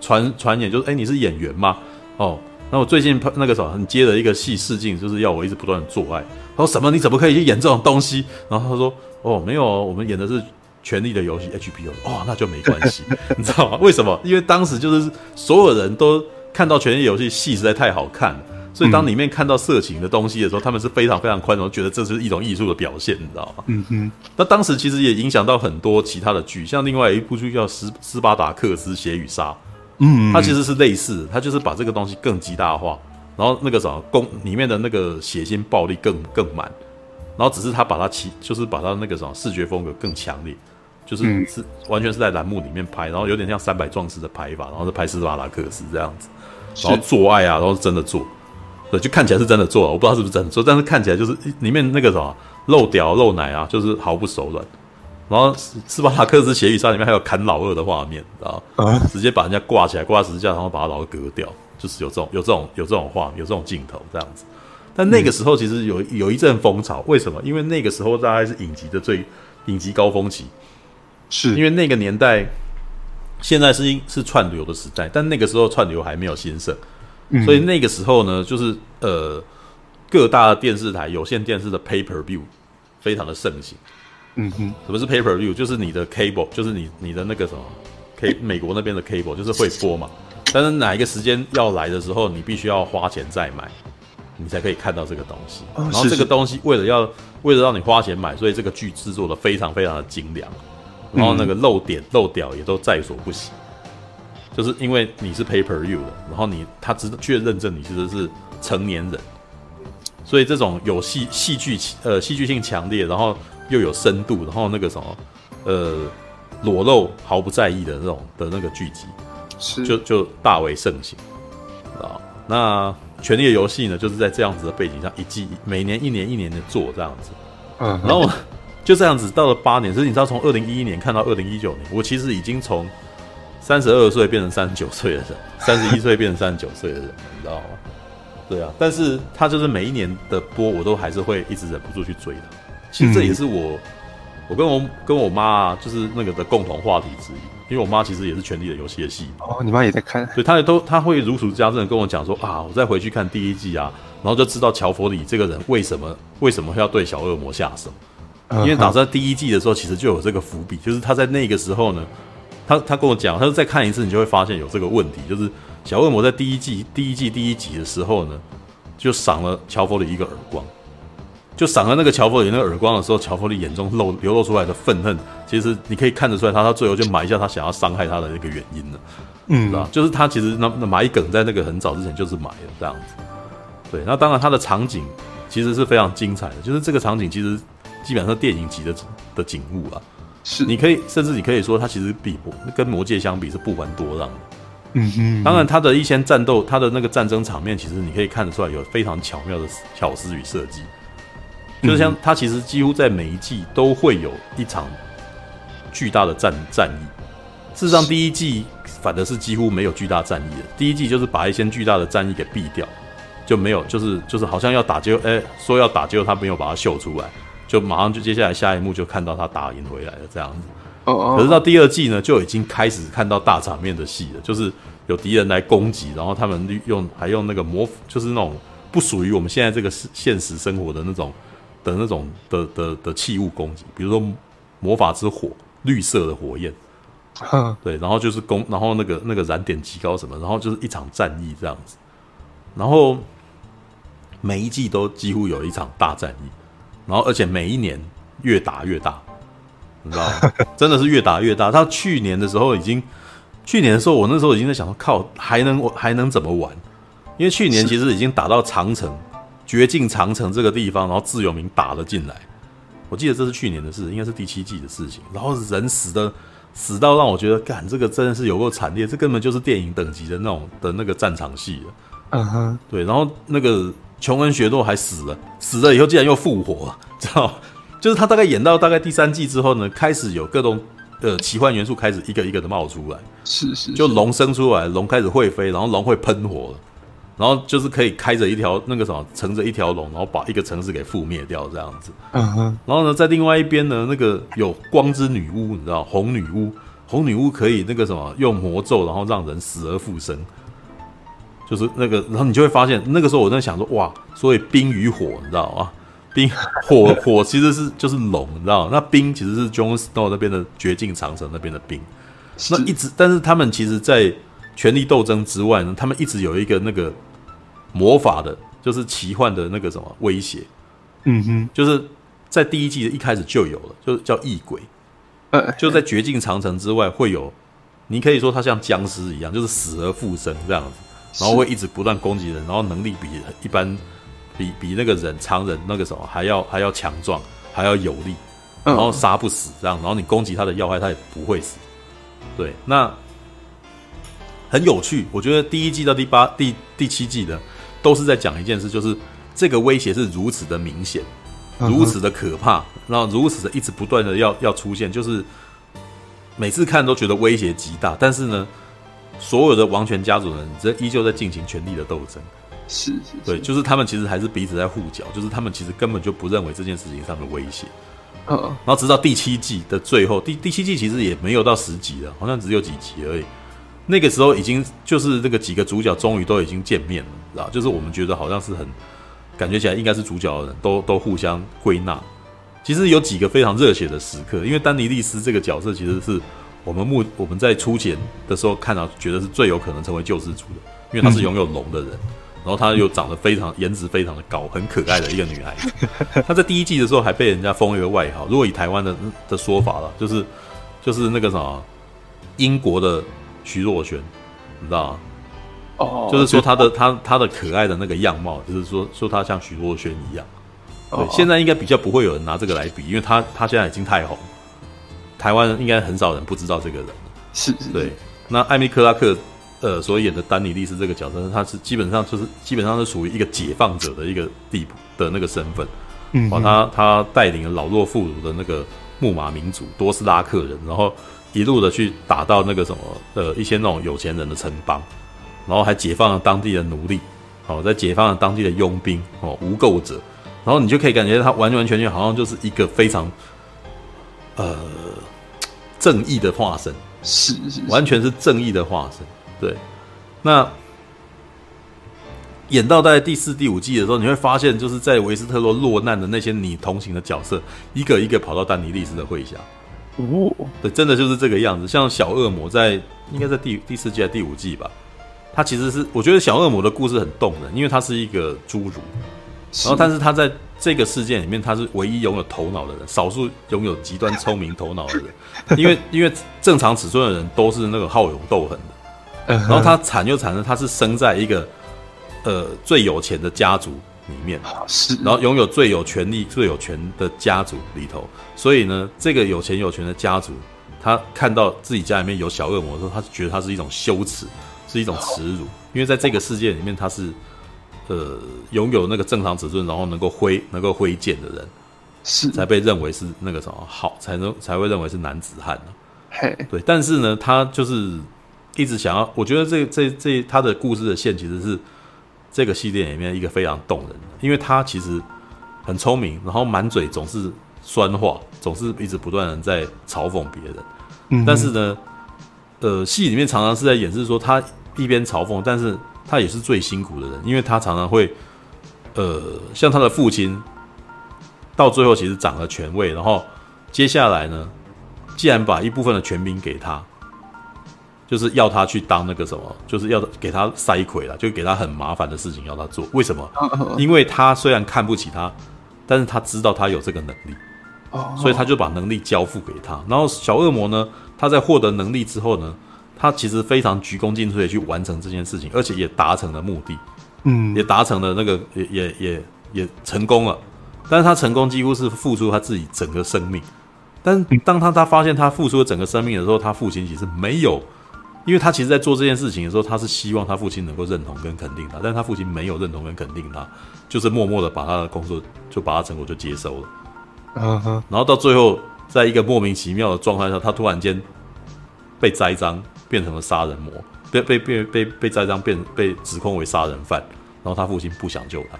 传传言，就是哎，你是演员吗？哦，那我最近那个时候你接了一个戏试镜，就是要我一直不断的做爱。他说什么？你怎么可以去演这种东西？然后他说，哦，没有，我们演的是。权力的游戏 HBO 哦，那就没关系，[LAUGHS] 你知道吗？为什么？因为当时就是所有人都看到权力游戏戏实在太好看了，所以当里面看到色情的东西的时候，他们是非常非常宽容，觉得这是一种艺术的表现，你知道吗？嗯哼。那当时其实也影响到很多其他的剧，像另外一部剧叫《斯斯巴达克斯血与杀》，嗯，它其实是类似，它就是把这个东西更极大化，然后那个什么公里面的那个血腥暴力更更满，然后只是他把它其就是把它那个什么视觉风格更强烈，就是是完全是在栏目里面拍，然后有点像三百壮士的拍法，然后是拍斯巴达克斯这样子，然后做爱啊，然后是真的做。对，就看起来是真的做了，我不知道是不是真的做，但是看起来就是里面那个什么露屌露奶啊，就是毫不手软。然后斯巴达克斯血与杀里面还有砍老二的画面，知道吗？直接把人家挂起来挂十字架，然后把他老二割掉，就是有这种有这种有这种画面，有这种镜头这样子。但那个时候其实有有一阵风潮，为什么？因为那个时候大概是影集的最影集高峰期，是因为那个年代现在是是串流的时代，但那个时候串流还没有兴盛。所以那个时候呢，就是呃，各大电视台有线电视的 pay per view 非常的盛行。嗯哼，什么是 pay per view？就是你的 cable，就是你你的那个什么 K 美国那边的 cable，就是会播嘛。但是哪一个时间要来的时候，你必须要花钱再买，你才可以看到这个东西。然后这个东西为了要为了让你花钱买，所以这个剧制作的非常非常的精良，然后那个漏点漏屌也都在所不惜。就是因为你是 pay per view 的，然后你他只确认证你其实是成年人，所以这种有戏戏剧呃戏剧性强烈，然后又有深度，然后那个什么呃裸露毫不在意的那种的那个剧集，是就就大为盛行啊。那《权力的游戏》呢，就是在这样子的背景下，一季每年一年一年的做这样子，嗯，然后就这样子到了八年，所以你知道从二零一一年看到二零一九年，我其实已经从。三十二岁变成三十九岁的人，[LAUGHS] 三十一岁变成三十九岁的人，你知道吗？对啊，但是他就是每一年的播，我都还是会一直忍不住去追的。其实这也是我，我跟我跟我妈啊，就是那个的共同话题之一。因为我妈其实也是《权力的游戏》的戏哦，你妈也在看，所以她也都她会如数家珍的跟我讲说啊，我再回去看第一季啊，然后就知道乔佛里这个人为什么为什么会要对小恶魔下手，因为打在第一季的时候其实就有这个伏笔，就是他在那个时候呢。他他跟我讲，他说再看一次，你就会发现有这个问题，就是小恶魔在第一季第一季第一集的时候呢，就赏了乔佛里一个耳光，就赏了那个乔佛里那个耳光的时候，乔佛里眼中露流露出来的愤恨，其实你可以看得出来他，他他最后就埋下他想要伤害他的那个原因了，嗯，是吧？就是他其实那那埋梗在那个很早之前就是埋了这样子，对，那当然他的场景其实是非常精彩的，就是这个场景其实基本上是电影级的的景物啊。是，你可以甚至你可以说，它其实比跟魔戒相比是不遑多让的。嗯哼，当然，他的一些战斗，他的那个战争场面，其实你可以看得出来有非常巧妙的巧思与设计。就是像他其实几乎在每一季都会有一场巨大的战战役。事实上，第一季反的是几乎没有巨大战役的。第一季就是把一些巨大的战役给避掉，就没有，就是就是好像要打就哎、欸、说要打，就他没有把它秀出来。就马上就接下来下一幕就看到他打赢回来了这样子，哦，可是到第二季呢，就已经开始看到大场面的戏了，就是有敌人来攻击，然后他们用还用那个魔，就是那种不属于我们现在这个现实生活的那种的那种的的的器物攻击，比如说魔法之火，绿色的火焰，对，然后就是攻，然后那个那个燃点极高什么，然后就是一场战役这样子，然后每一季都几乎有一场大战役。然后，而且每一年越打越大，你知道吗？[LAUGHS] 真的是越打越大。他去年的时候已经，去年的时候，我那时候已经在想说，靠，还能还能怎么玩？因为去年其实已经打到长城，绝境长城这个地方，然后自由民打了进来。我记得这是去年的事，应该是第七季的事情。然后人死的死到让我觉得，干这个真的是有够惨烈，这根本就是电影等级的那种的那个战场戏了。嗯哼，对。然后那个。琼恩·雪诺还死了，死了以后竟然又复活了，知道？就是他大概演到大概第三季之后呢，开始有各种呃奇幻元素开始一个一个的冒出来，是是，是，就龙生出来，龙开始会飞，然后龙会喷火，然后就是可以开着一条那个什么，乘着一条龙，然后把一个城市给覆灭掉这样子。嗯哼。然后呢，在另外一边呢，那个有光之女巫，你知道，红女巫，红女巫可以那个什么，用魔咒，然后让人死而复生。就是那个，然后你就会发现，那个时候我在想说，哇，所以冰与火，你知道吗？冰火 [LAUGHS] 火其实是就是龙，你知道吗？那冰其实是 Jon Snow 那边的绝境长城那边的冰。那一直，但是他们其实，在权力斗争之外呢，他们一直有一个那个魔法的，就是奇幻的那个什么威胁。嗯哼，就是在第一季的一开始就有了，就是叫异鬼。呃，就在绝境长城之外会有，你可以说它像僵尸一样，就是死而复生这样子，然后会一直不断攻击人，然后能力比一般比比那个人常人那个什么还要还要强壮，还要有力，然后杀不死这样，然后你攻击他的要害，他也不会死。对，那很有趣。我觉得第一季到第八、第第七季的都是在讲一件事，就是这个威胁是如此的明显。如此的可怕，然后如此的一直不断的要要出现，就是每次看都觉得威胁极大，但是呢，所有的王权家族人这依旧在进行权力的斗争，是是，是，对，就是他们其实还是彼此在互角，就是他们其实根本就不认为这件事情上的威胁，嗯，然后直到第七季的最后，第第七季其实也没有到十集了，好像只有几集而已，那个时候已经就是这个几个主角终于都已经见面了，知道，就是我们觉得好像是很。感觉起来应该是主角的人都都互相归纳。其实有几个非常热血的时刻，因为丹尼利斯这个角色其实是我们目我们在初前的时候看到，觉得是最有可能成为救世主的，因为他是拥有龙的人，然后他又长得非常颜值非常的高，很可爱的一个女孩子。[LAUGHS] 他在第一季的时候还被人家封一个外号，如果以台湾的的说法了，就是就是那个什么英国的徐若瑄，你知道吗？哦，就是说他的他他的可爱的那个样貌，就是说说他像徐若瑄一样。对，现在应该比较不会有人拿这个来比，因为他他现在已经太红，台湾应该很少人不知道这个人。是，是，对。那艾米克拉克呃所演的丹尼利斯这个角色，他是基本上就是基本上是属于一个解放者的一个地步的那个身份。嗯，他他带领了老弱妇孺的那个木马民族多斯拉克人，然后一路的去打到那个什么呃一些那种有钱人的城邦。然后还解放了当地的奴隶，好，在解放了当地的佣兵哦，无垢者，然后你就可以感觉他完完全全好像就是一个非常呃正义的化身，是是，是，完全是正义的化身。对，那演到大概第四、第五季的时候，你会发现，就是在维斯特洛落难的那些你同行的角色，一个一个跑到丹尼利斯的麾下。哦，对，真的就是这个样子。像小恶魔在应该在第第四季还是第五季吧。他其实是，我觉得小恶魔的故事很动人，因为他是一个侏儒，然后但是他在这个事件里面，他是唯一拥有头脑的人，少数拥有极端聪明头脑的人，[LAUGHS] 因为因为正常尺寸的人都是那个好勇斗狠的，然后他惨就惨了，他是生在一个呃最有钱的家族里面，是，然后拥有最有权力、最有权的家族里头，所以呢，这个有钱有权的家族，他看到自己家里面有小恶魔的时候，他觉得他是一种羞耻。是一种耻辱，因为在这个世界里面，他是呃拥有那个正常尺寸，然后能够挥能够挥剑的人，是才被认为是那个什么好，才能才会认为是男子汉呢、啊。嘿，对，但是呢，他就是一直想要，我觉得这这这他的故事的线其实是这个系列里面一个非常动人的，因为他其实很聪明，然后满嘴总是酸话，总是一直不断的在嘲讽别人，嗯，但是呢，呃，戏里面常常是在演示说他。一边嘲讽，但是他也是最辛苦的人，因为他常常会，呃，像他的父亲，到最后其实掌了权位，然后接下来呢，既然把一部分的权柄给他，就是要他去当那个什么，就是要给他塞魁了，就给他很麻烦的事情要他做。为什么？因为他虽然看不起他，但是他知道他有这个能力，所以他就把能力交付给他。然后小恶魔呢，他在获得能力之后呢，他其实非常鞠躬尽瘁的去完成这件事情，而且也达成了目的，嗯，也达成了那个，也也也也成功了。但是他成功几乎是付出他自己整个生命。但当他他发现他付出了整个生命的时候，他父亲其实没有，因为他其实在做这件事情的时候，他是希望他父亲能够认同跟肯定他，但是他父亲没有认同跟肯定他，就是默默的把他的工作就把他成果就接收了。嗯哼，然后到最后，在一个莫名其妙的状态下，他突然间被栽赃。变成了杀人魔，被被被被被栽赃，变被指控为杀人犯，然后他父亲不想救他。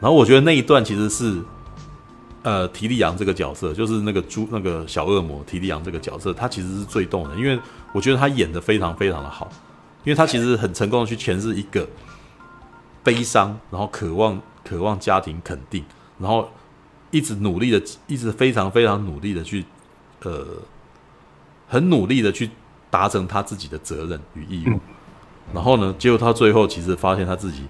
然后我觉得那一段其实是，呃，提利昂这个角色，就是那个猪那个小恶魔提利昂这个角色，他其实是最动的，因为我觉得他演的非常非常的好，因为他其实很成功的去诠释一个悲伤，然后渴望渴望家庭肯定，然后一直努力的，一直非常非常努力的去，呃，很努力的去。达成他自己的责任与义务，然后呢，结果他最后其实发现他自己，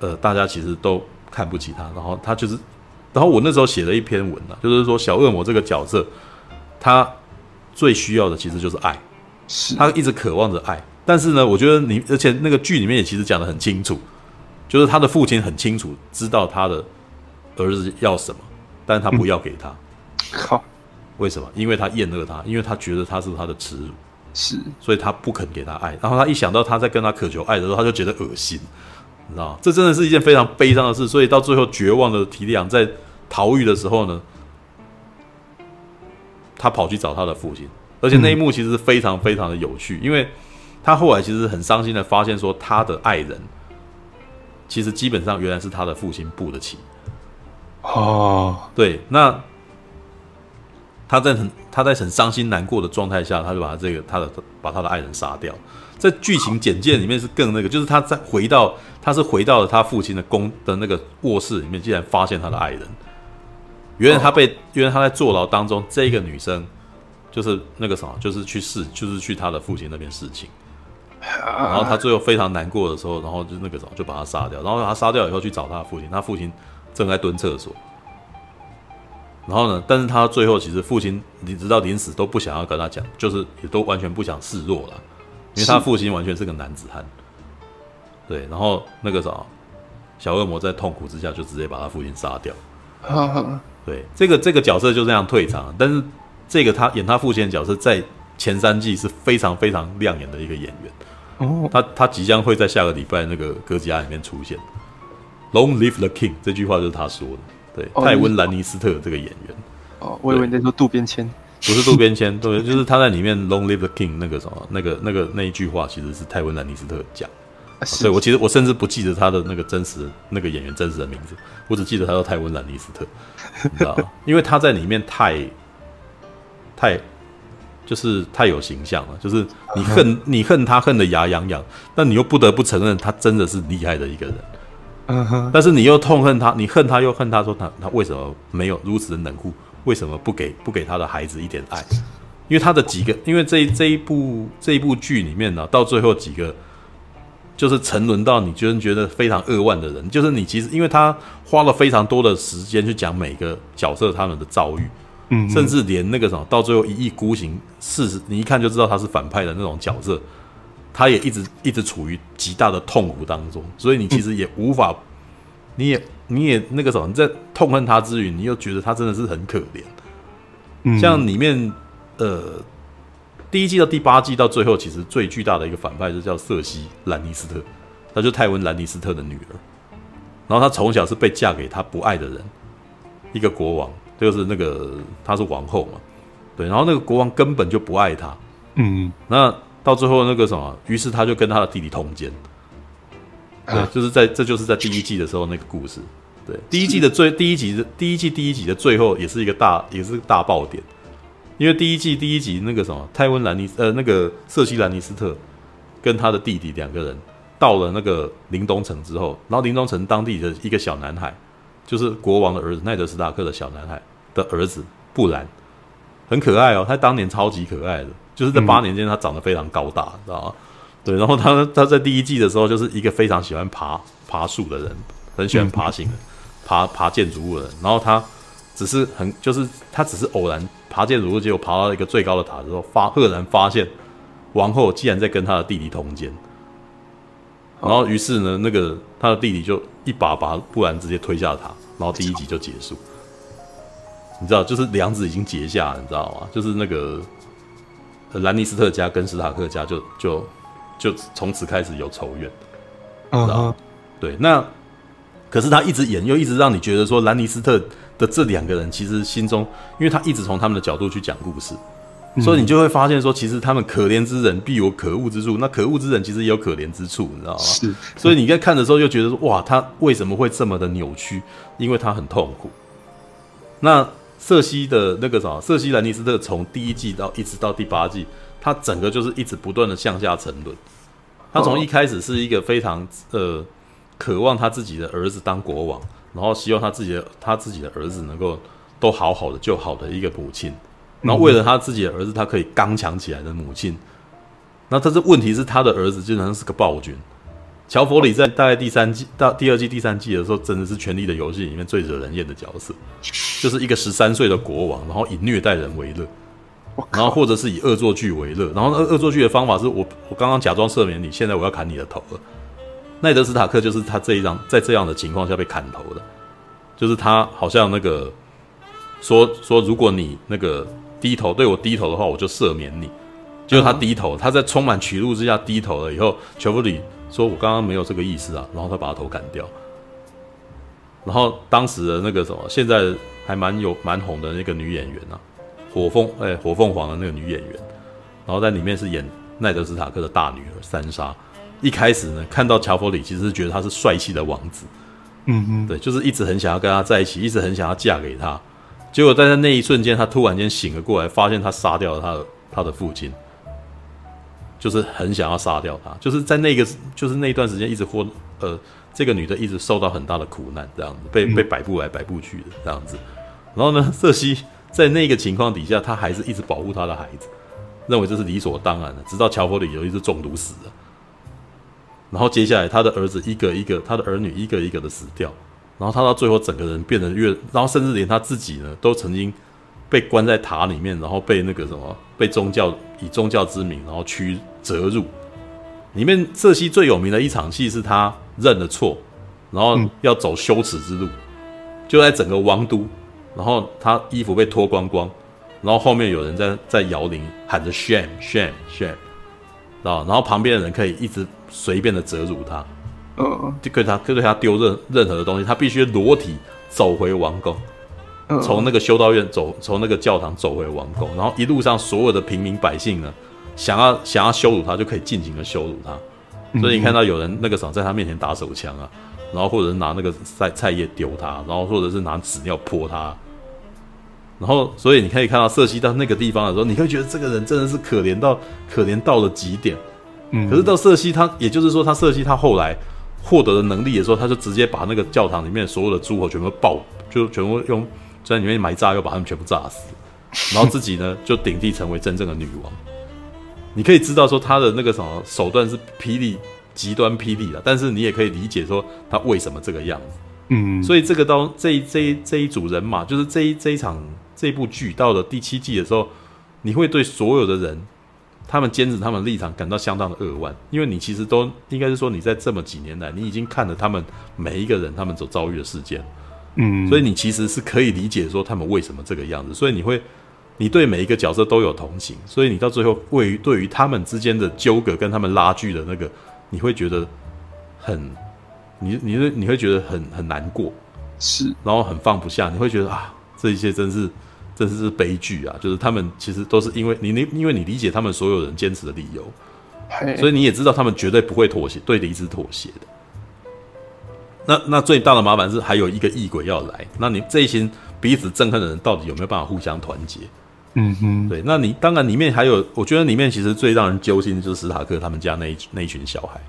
呃，大家其实都看不起他，然后他就是，然后我那时候写了一篇文啊，就是说小恶魔这个角色，他最需要的其实就是爱，是。他一直渴望着爱，但是呢，我觉得你而且那个剧里面也其实讲的很清楚，就是他的父亲很清楚知道他的儿子要什么，但是他不要给他，靠、嗯，为什么？因为他厌恶他，因为他觉得他是他的耻辱。是，所以他不肯给他爱，然后他一想到他在跟他渴求爱的时候，他就觉得恶心，你知道吗？这真的是一件非常悲伤的事。所以到最后绝望的提利昂在逃狱的时候呢，他跑去找他的父亲，而且那一幕其实非常非常的有趣，因为他后来其实很伤心的发现说，他的爱人其实基本上原来是他的父亲布的棋。哦，对，那。他在很他在很伤心难过的状态下，他就把这个他的把他的爱人杀掉。在剧情简介里面是更那个，就是他在回到他是回到了他父亲的宫的那个卧室里面，竟然发现他的爱人。原来他被原来他在坐牢当中，这个女生就是那个什么，就是去试，就是去他的父亲那边侍寝。然后他最后非常难过的时候，然后就那个什么就把他杀掉。然后他杀掉以后去找他的父亲，他父亲正在蹲厕所。然后呢？但是他最后其实父亲，你直到临死都不想要跟他讲，就是也都完全不想示弱了，因为他父亲完全是个男子汉。对，然后那个啥，小恶魔在痛苦之下就直接把他父亲杀掉。对，这个这个角色就这样退场。但是这个他演他父亲的角色，在前三季是非常非常亮眼的一个演员。哦，他他即将会在下个礼拜那个歌吉拉里面出现。Long live the king，这句话就是他说的。对，泰温·兰尼斯特这个演员。哦，我以为你在说渡边谦，[LAUGHS] 不是渡边谦，对，就是他在里面 “Long Live the King” 那个什么，那个那个那一句话，其实是泰温·兰尼斯特讲。对，我其实我甚至不记得他的那个真实那个演员真实的名字，我只记得他叫泰温·兰尼斯特，你知道吗？[LAUGHS] 因为他在里面太太就是太有形象了，就是你恨你恨他恨得牙痒痒，但你又不得不承认他真的是厉害的一个人。嗯哼，但是你又痛恨他，你恨他又恨他，说他他为什么没有如此的冷酷？为什么不给不给他的孩子一点爱？因为他的几个，因为这一这一部这一部剧里面呢，到最后几个就是沉沦到你觉得觉得非常扼腕的人，就是你其实因为他花了非常多的时间去讲每个角色他们的遭遇，嗯，甚至连那个什么到最后一意孤行，事实你一看就知道他是反派的那种角色。他也一直一直处于极大的痛苦当中，所以你其实也无法，你也你也那个什么，你在痛恨他之余，你又觉得他真的是很可怜。嗯，像里面呃第一季到第八季到最后，其实最巨大的一个反派就叫瑟西·兰尼斯特，他就泰文·兰尼斯特的女儿。然后她从小是被嫁给他不爱的人，一个国王，就是那个她是王后嘛，对，然后那个国王根本就不爱她，嗯，那。到最后那个什么，于是他就跟他的弟弟通奸。对，就是在这就是在第一季的时候那个故事。对，第一季的最第一集的第一季第一集的最后也是一个大也是个大爆点，因为第一季第一集那个什么泰温兰尼斯呃那个瑟西兰尼斯特跟他的弟弟两个人到了那个林东城之后，然后林东城当地的一个小男孩，就是国王的儿子奈德斯塔克的小男孩的儿子布兰，很可爱哦，他当年超级可爱的。就是在八年间，他长得非常高大，知道吗？对，然后他他在第一季的时候，就是一个非常喜欢爬爬树的人，很喜欢爬行的，爬爬建筑物的人。然后他只是很，就是他只是偶然爬建筑物，结果爬到一个最高的塔之后，发赫然发现王后竟然在跟他的弟弟通奸。然后于是呢，那个他的弟弟就一把把布兰直接推下塔，然后第一集就结束。你知道，就是梁子已经结下了，你知道吗？就是那个。兰尼斯特家跟史塔克家就就就从此开始有仇怨，知道？对，那可是他一直演，又一直让你觉得说兰尼斯特的这两个人其实心中，因为他一直从他们的角度去讲故事，所以你就会发现说，其实他们可怜之人必有可恶之处，那可恶之人其实也有可怜之处，你知道吗？是，所以你在看的时候就觉得说，哇，他为什么会这么的扭曲？因为他很痛苦。那。瑟西的那个啥，瑟西兰尼斯特从第一季到一直到第八季，他整个就是一直不断的向下沉沦。他从一开始是一个非常呃渴望他自己的儿子当国王，然后希望他自己的他自己的儿子能够都好好的就好的一个母亲，然后为了他自己的儿子，他可以刚强起来的母亲，那他这问题是他的儿子基本上是个暴君。乔佛里在大概第三季到第二季第三季的时候，真的是《权力的游戏》里面最惹人厌的角色，就是一个十三岁的国王，然后以虐待人为乐，然后或者是以恶作剧为乐，然后恶作剧的方法是我我刚刚假装赦免你，现在我要砍你的头了。奈德·斯塔克就是他这一张在这样的情况下被砍头的，就是他好像那个说说如果你那个低头对我低头的话，我就赦免你。结果他低头，他在充满屈辱之下低头了以后，乔佛里。说我刚刚没有这个意思啊，然后他把他头砍掉，然后当时的那个什么，现在还蛮有蛮红的那个女演员啊，火凤哎火凤凰的那个女演员，然后在里面是演奈德·斯塔克的大女儿三莎。一开始呢，看到乔弗里，其实是觉得他是帅气的王子，嗯嗯，对，就是一直很想要跟他在一起，一直很想要嫁给他。结果在那一瞬间，他突然间醒了过来，发现他杀掉了他的他的父亲。就是很想要杀掉他，就是在那个，就是那段时间一直活，呃，这个女的一直受到很大的苦难，这样子被被摆布来摆布去的这样子。然后呢，瑟西在那个情况底下，他还是一直保护他的孩子，认为这是理所当然的。直到乔佛里有一次中毒死了，然后接下来他的儿子一个一个，他的儿女一个一个的死掉，然后他到最后整个人变得越，然后甚至连他自己呢都曾经。被关在塔里面，然后被那个什么，被宗教以宗教之名，然后驱折辱。里面瑟西最有名的一场戏是他认了错，然后要走羞耻之路，嗯、就在整个王都，然后他衣服被脱光光，然后后面有人在在摇铃喊着 shame shame shame，啊然后旁边的人可以一直随便的折辱他，嗯，就可以他就对他丢任任何的东西，他必须裸体走回王宫。从那个修道院走，从那个教堂走回王宫，然后一路上所有的平民百姓呢，想要想要羞辱他，就可以尽情的羞辱他。所以你看到有人那个时候在他面前打手枪啊，然后或者是拿那个菜菜叶丢他，然后或者是拿纸尿泼他。然后所以你可以看到瑟西到那个地方的时候，你会觉得这个人真的是可怜到可怜到了极点。可是到瑟西他，也就是说他瑟西他后来获得的能力的时候，他就直接把那个教堂里面所有的诸侯全部爆，就全部用。在里面埋炸药，把他们全部炸死，然后自己呢就顶替成为真正的女王。你可以知道说他的那个什么手段是霹雳极端霹雳的，但是你也可以理解说他为什么这个样子。嗯，所以这个到这一这一这一组人马，就是这一这一场这一部剧到了第七季的时候，你会对所有的人他们坚持他们立场感到相当的扼腕，因为你其实都应该是说你在这么几年来，你已经看了他们每一个人他们所遭遇的事件。嗯，所以你其实是可以理解说他们为什么这个样子，所以你会，你对每一个角色都有同情，所以你到最后位于对于他们之间的纠葛跟他们拉锯的那个，你会觉得很，你你会你会觉得很很难过，是，然后很放不下，你会觉得啊，这一切真是真是是悲剧啊，就是他们其实都是因为你你因为你理解他们所有人坚持的理由，所以你也知道他们绝对不会妥协，对离子妥协的。那那最大的麻烦是还有一个异鬼要来，那你这一群彼此憎恨的人到底有没有办法互相团结？嗯哼，对，那你当然里面还有，我觉得里面其实最让人揪心的就是史塔克他们家那一那一群小孩，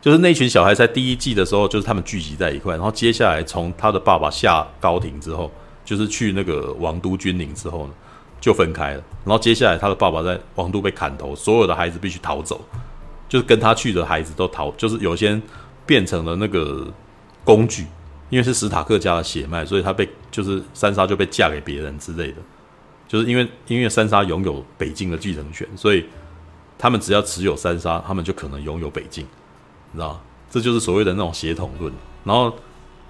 就是那群小孩在第一季的时候就是他们聚集在一块，然后接下来从他的爸爸下高庭之后，就是去那个王都君临之后呢，就分开了，然后接下来他的爸爸在王都被砍头，所有的孩子必须逃走，就是跟他去的孩子都逃，就是有些变成了那个。工具，因为是史塔克家的血脉，所以他被就是三杀就被嫁给别人之类的，就是因为因为三杀拥有北境的继承权，所以他们只要持有三杀，他们就可能拥有北境，你知道吗？这就是所谓的那种血统论。然后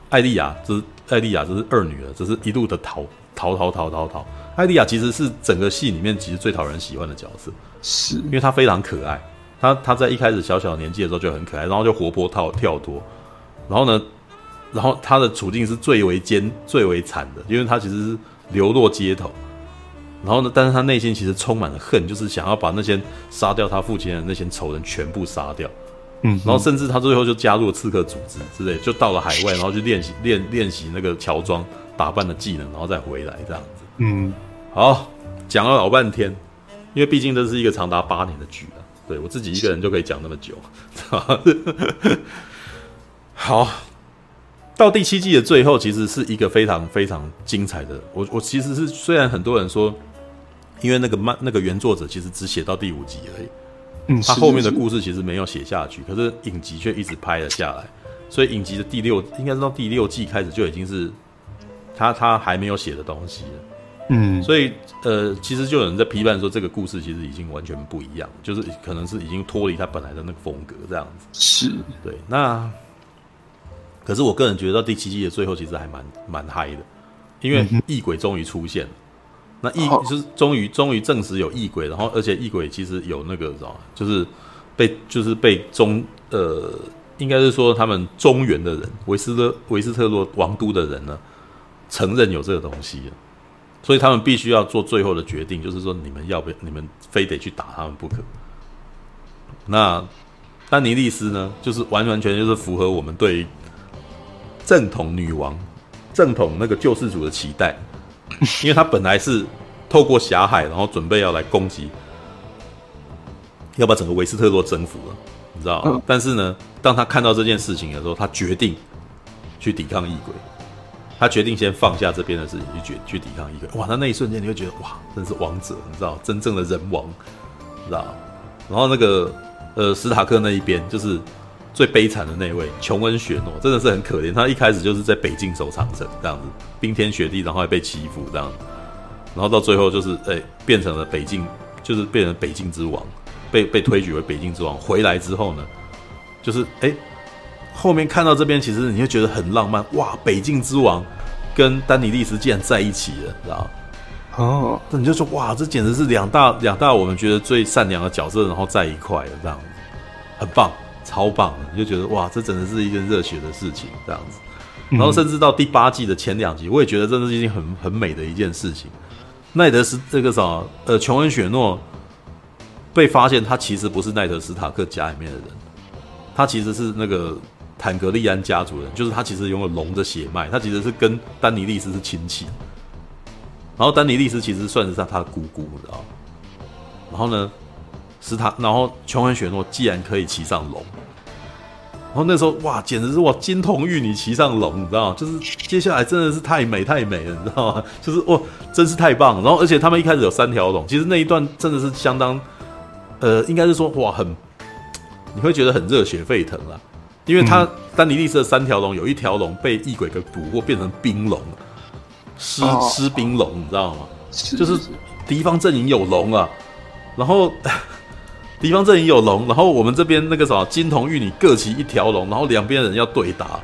艾丽亚，这是艾丽亚，这是二女儿，这是一路的逃逃逃逃逃逃。艾丽亚其实是整个戏里面其实最讨人喜欢的角色，是因为她非常可爱，她她在一开始小小年纪的时候就很可爱，然后就活泼跳跳脱，然后呢。然后他的处境是最为艰、最为惨的，因为他其实是流落街头。然后呢，但是他内心其实充满了恨，就是想要把那些杀掉他父亲的那些仇人全部杀掉。嗯，然后甚至他最后就加入了刺客组织之类，就到了海外，然后去练习练练习那个乔装打扮的技能，然后再回来这样子。嗯，好，讲了老半天，因为毕竟这是一个长达八年的剧啊。对，我自己一个人就可以讲那么久。[LAUGHS] 好。到第七季的最后，其实是一个非常非常精彩的。我我其实是虽然很多人说，因为那个漫那个原作者其实只写到第五集而已，嗯，他后面的故事其实没有写下去，可是影集却一直拍了下来，所以影集的第六应该是到第六季开始就已经是他他还没有写的东西了。嗯，所以呃，其实就有人在批判说，这个故事其实已经完全不一样，就是可能是已经脱离他本来的那个风格这样子。是。对，那可是我个人觉得到第七季的最后，其实还蛮蛮嗨的，因为异鬼终于出现了。那异就是终于终于证实有异鬼，然后而且异鬼其实有那个什么，就是被就是被中呃，应该是说他们中原的人，维斯特维斯特洛王都的人呢，承认有这个东西，所以他们必须要做最后的决定，就是说你们要不要，你们非得去打他们不可。那丹尼利斯呢，就是完完全全就是符合我们对正统女王、正统那个救世主的期待。因为他本来是透过狭海，然后准备要来攻击，要把整个维斯特洛征服了，你知道但是呢，当他看到这件事情的时候，他决定去抵抗异鬼，他决定先放下这边的事情，去决去抵抗一个。哇，他那一瞬间你会觉得哇，真是王者，你知道，真正的人王，知道？然后那个呃，史塔克那一边就是。最悲惨的那位琼恩·雪诺真的是很可怜，他一开始就是在北境守长城这样子，冰天雪地，然后还被欺负这样子，然后到最后就是哎、欸、变成了北境，就是变成北境之王，被被推举为北境之王。回来之后呢，就是哎、后面看到这边，其实你会觉得很浪漫哇，北境之王跟丹尼利斯竟然在一起了，知道哦，那你就说哇，这简直是两大两大我们觉得最善良的角色，然后在一块了这样子，很棒。超棒的，你就觉得哇，这真的是一件热血的事情，这样子。然后甚至到第八季的前两集，我也觉得真的是一件很很美的一件事情。奈德斯这个啥，呃，琼恩·雪诺被发现，他其实不是奈德斯塔克家里面的人，他其实是那个坦格利安家族人，就是他其实拥有龙的血脉，他其实是跟丹尼利斯是亲戚。然后丹尼利斯其实算是他他的姑姑，你知道。然后呢？是他，然后琼恩·雪诺既然可以骑上龙，然后那时候哇，简直是哇金童玉女骑上龙，你知道？就是接下来真的是太美太美了，你知道吗？[LAUGHS] 就是哇，真是太棒。然后而且他们一开始有三条龙，其实那一段真的是相当，呃，应该是说哇，很你会觉得很热血沸腾了，因为他、嗯、丹尼利斯的三条龙有一条龙被异鬼给捕获，变成冰龙，尸尸冰龙，你知道吗？就是敌方阵营有龙啊，然后。[LAUGHS] 敌方阵营有龙，然后我们这边那个什么金童玉女各骑一条龙，然后两边人要对打，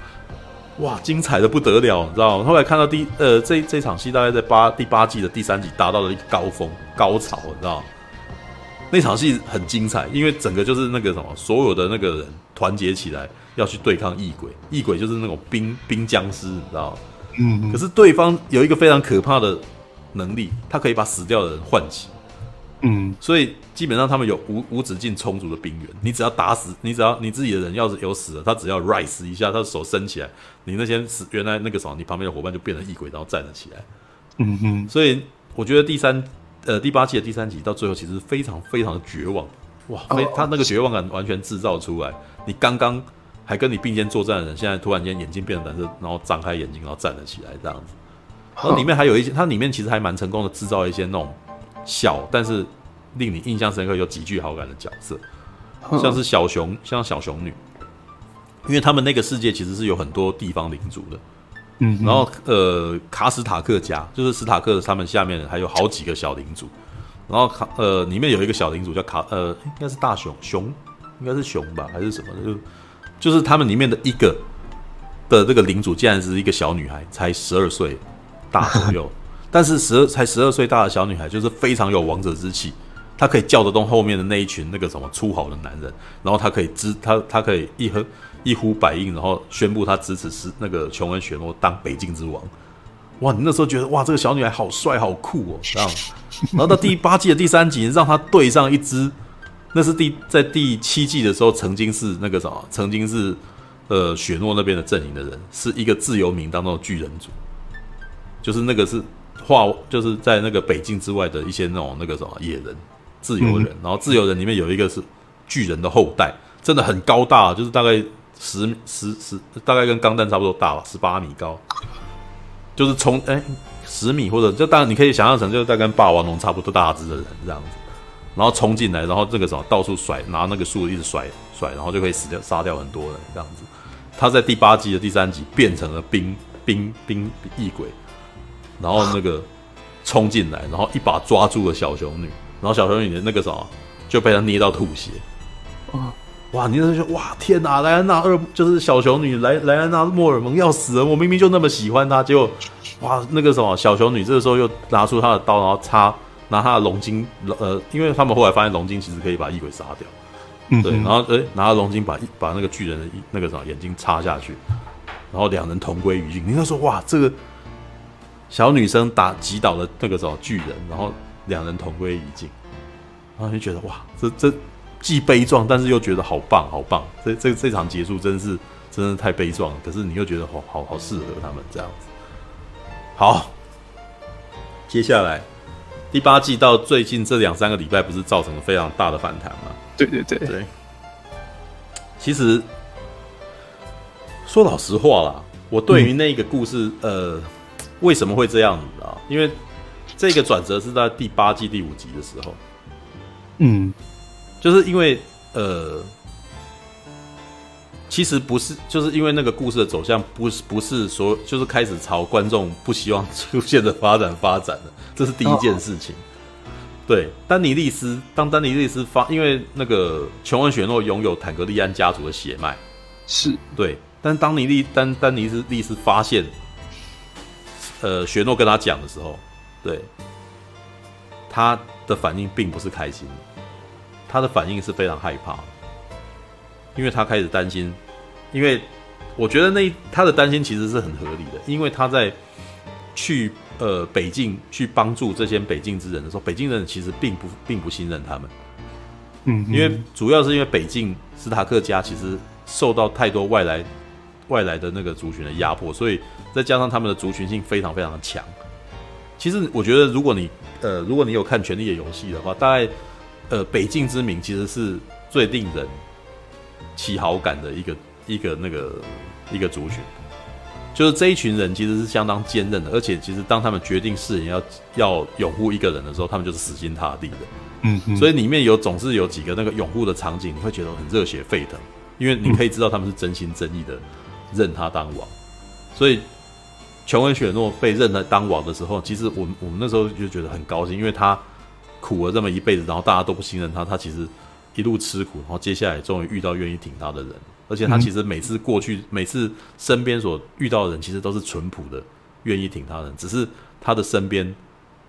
哇，精彩的不得了，你知道吗？后来看到第呃这这场戏大概在八第八季的第三集达到了一个高峰高潮，你知道吗？那场戏很精彩，因为整个就是那个什么所有的那个人团结起来要去对抗异鬼，异鬼就是那种冰冰僵尸，你知道吗？嗯，可是对方有一个非常可怕的能力，他可以把死掉的人唤起。嗯，所以基本上他们有无无止境充足的兵源，你只要打死，你只要你自己的人要是有死了，他只要 rise 一下，他的手伸起来，你那些死原来那个什么，你旁边的伙伴就变成异鬼，然后站了起来。嗯哼，所以我觉得第三呃第八季的第三集到最后其实非常非常的绝望，哇，非他那个绝望感完全制造出来，你刚刚还跟你并肩作战的人，现在突然间眼睛变得蓝色，然后张开眼睛，然后站了起来这样子，然后里面还有一些，它里面其实还蛮成功的制造一些那种。小但是令你印象深刻又极具好感的角色，像是小熊，像小熊女，因为他们那个世界其实是有很多地方领主的，嗯，然后呃卡史塔克家就是史塔克他们下面还有好几个小领主，然后卡呃里面有一个小领主叫卡呃应该是大熊熊应该是熊吧还是什么的就就是他们里面的一个的这个领主竟然是一个小女孩，才十二岁大左右。[LAUGHS] 但是十二才十二岁大的小女孩，就是非常有王者之气，她可以叫得动后面的那一群那个什么粗豪的男人，然后她可以支她她可以一呼一呼百应，然后宣布她支持是那个琼恩·雪诺当北境之王。哇，你那时候觉得哇，这个小女孩好帅好酷哦，这样。然后到第八季的第三集，让她对上一支，那是第在第七季的时候曾经是那个什么，曾经是呃雪诺那边的阵营的人，是一个自由民当中的巨人族，就是那个是。画就是在那个北境之外的一些那种那个什么野人、自由人，嗯、然后自由人里面有一个是巨人的后代，真的很高大，就是大概十十十，大概跟钢弹差不多大吧，十八米高，就是从哎十米或者就当然你可以想象成就是大概跟霸王龙差不多大只的人这样子，然后冲进来，然后这个什么到处甩，拿那个树一直甩甩，然后就可以死掉，杀掉很多人这样子。他在第八季的第三集变成了冰冰冰异鬼，然后那个冲进来，然后一把抓住了小熊女，然后小熊女的那个什么就被他捏到吐血啊。哇！你那时候哇天哪，莱安娜二就是小熊女莱莱安娜莫尔蒙要死了，我明明就那么喜欢她，结果哇那个什么小熊女这个时候又拿出她的刀，然后插拿他的龙筋，呃，因为他们后来发现龙筋其实可以把异鬼杀掉，嗯，对，然后诶、欸、拿着龙筋把把那个巨人的那个什么眼睛插下去，然后两人同归于尽。你那时候哇，这个小女生打击倒了那个什么巨人，然后两人同归于尽，然后就觉得哇，这这。既悲壮，但是又觉得好棒，好棒！这这这场结束真是，真的太悲壮了。可是你又觉得好好好适合他们这样子。好，接下来第八季到最近这两三个礼拜，不是造成了非常大的反弹吗？对对对对。其实说老实话啦，我对于那个故事，嗯、呃，为什么会这样子啊？因为这个转折是在第八季第五集的时候。嗯。就是因为呃，其实不是，就是因为那个故事的走向不是不是说，就是开始朝观众不希望出现的发展发展的，这是第一件事情。对，丹尼利斯，当丹尼利斯发，因为那个琼恩·雪诺拥有坦格利安家族的血脉，是对，但当尼利丹丹尼斯利斯发现，呃，雪诺跟他讲的时候，对，他的反应并不是开心。他的反应是非常害怕，因为他开始担心，因为我觉得那他的担心其实是很合理的，因为他在去呃北境去帮助这些北境之人的时候，北境人其实并不并不信任他们，嗯，因为主要是因为北境斯塔克家其实受到太多外来外来的那个族群的压迫，所以再加上他们的族群性非常非常的强。其实我觉得，如果你呃如果你有看《权力的游戏》的话，大概。呃，北境之名其实是最令人起好感的一个一个那个一个族群，就是这一群人其实是相当坚韧的，而且其实当他们决定誓言要要拥护一个人的时候，他们就是死心塌地的。嗯，嗯，所以里面有总是有几个那个拥护的场景，你会觉得很热血沸腾，因为你可以知道他们是真心真意的认他当王。所以琼恩·雪诺被认了当王的时候，其实我们我们那时候就觉得很高兴，因为他。苦了这么一辈子，然后大家都不信任他，他其实一路吃苦，然后接下来终于遇到愿意挺他的人，而且他其实每次过去，每次身边所遇到的人，其实都是淳朴的，愿意挺他的人，只是他的身边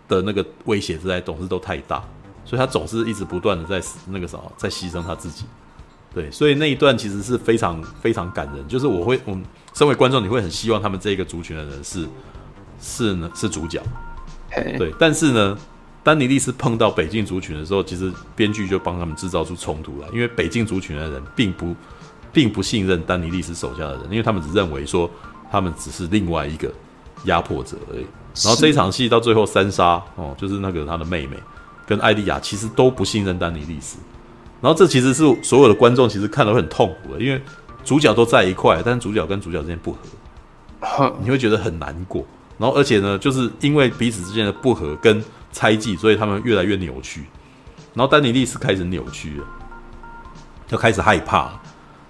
的那个威胁之在总是都太大，所以他总是一直不断的在那个什么，在牺牲他自己。对，所以那一段其实是非常非常感人，就是我会，我们身为观众，你会很希望他们这个族群的人是是呢是主角，对，但是呢。丹尼利斯碰到北境族群的时候，其实编剧就帮他们制造出冲突了，因为北境族群的人并不并不信任丹尼利斯手下的人，因为他们只认为说他们只是另外一个压迫者而已。然后这一场戏到最后，三杀哦，就是那个他的妹妹跟艾莉亚其实都不信任丹尼利斯。然后这其实是所有的观众其实看了会很痛苦的，因为主角都在一块，但是主角跟主角之间不合，你会觉得很难过。然后而且呢，就是因为彼此之间的不合跟猜忌，所以他们越来越扭曲，然后丹尼利斯开始扭曲了，就开始害怕，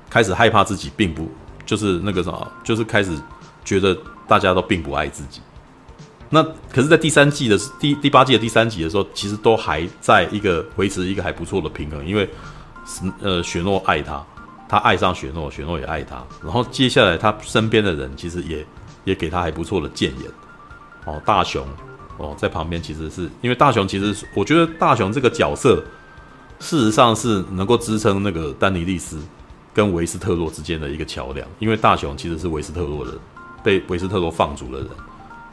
开始害怕自己并不就是那个什么，就是开始觉得大家都并不爱自己。那可是，在第三季的第第八季的第三集的时候，其实都还在一个维持一个还不错的平衡，因为呃，雪诺爱他，他爱上雪诺，雪诺也爱他，然后接下来他身边的人其实也也给他还不错的谏言，哦，大雄。哦，在旁边其实是因为大雄，其实我觉得大雄这个角色，事实上是能够支撑那个丹尼利斯跟维斯特洛之间的一个桥梁。因为大雄其实是维斯特洛的，被维斯特洛放逐的人，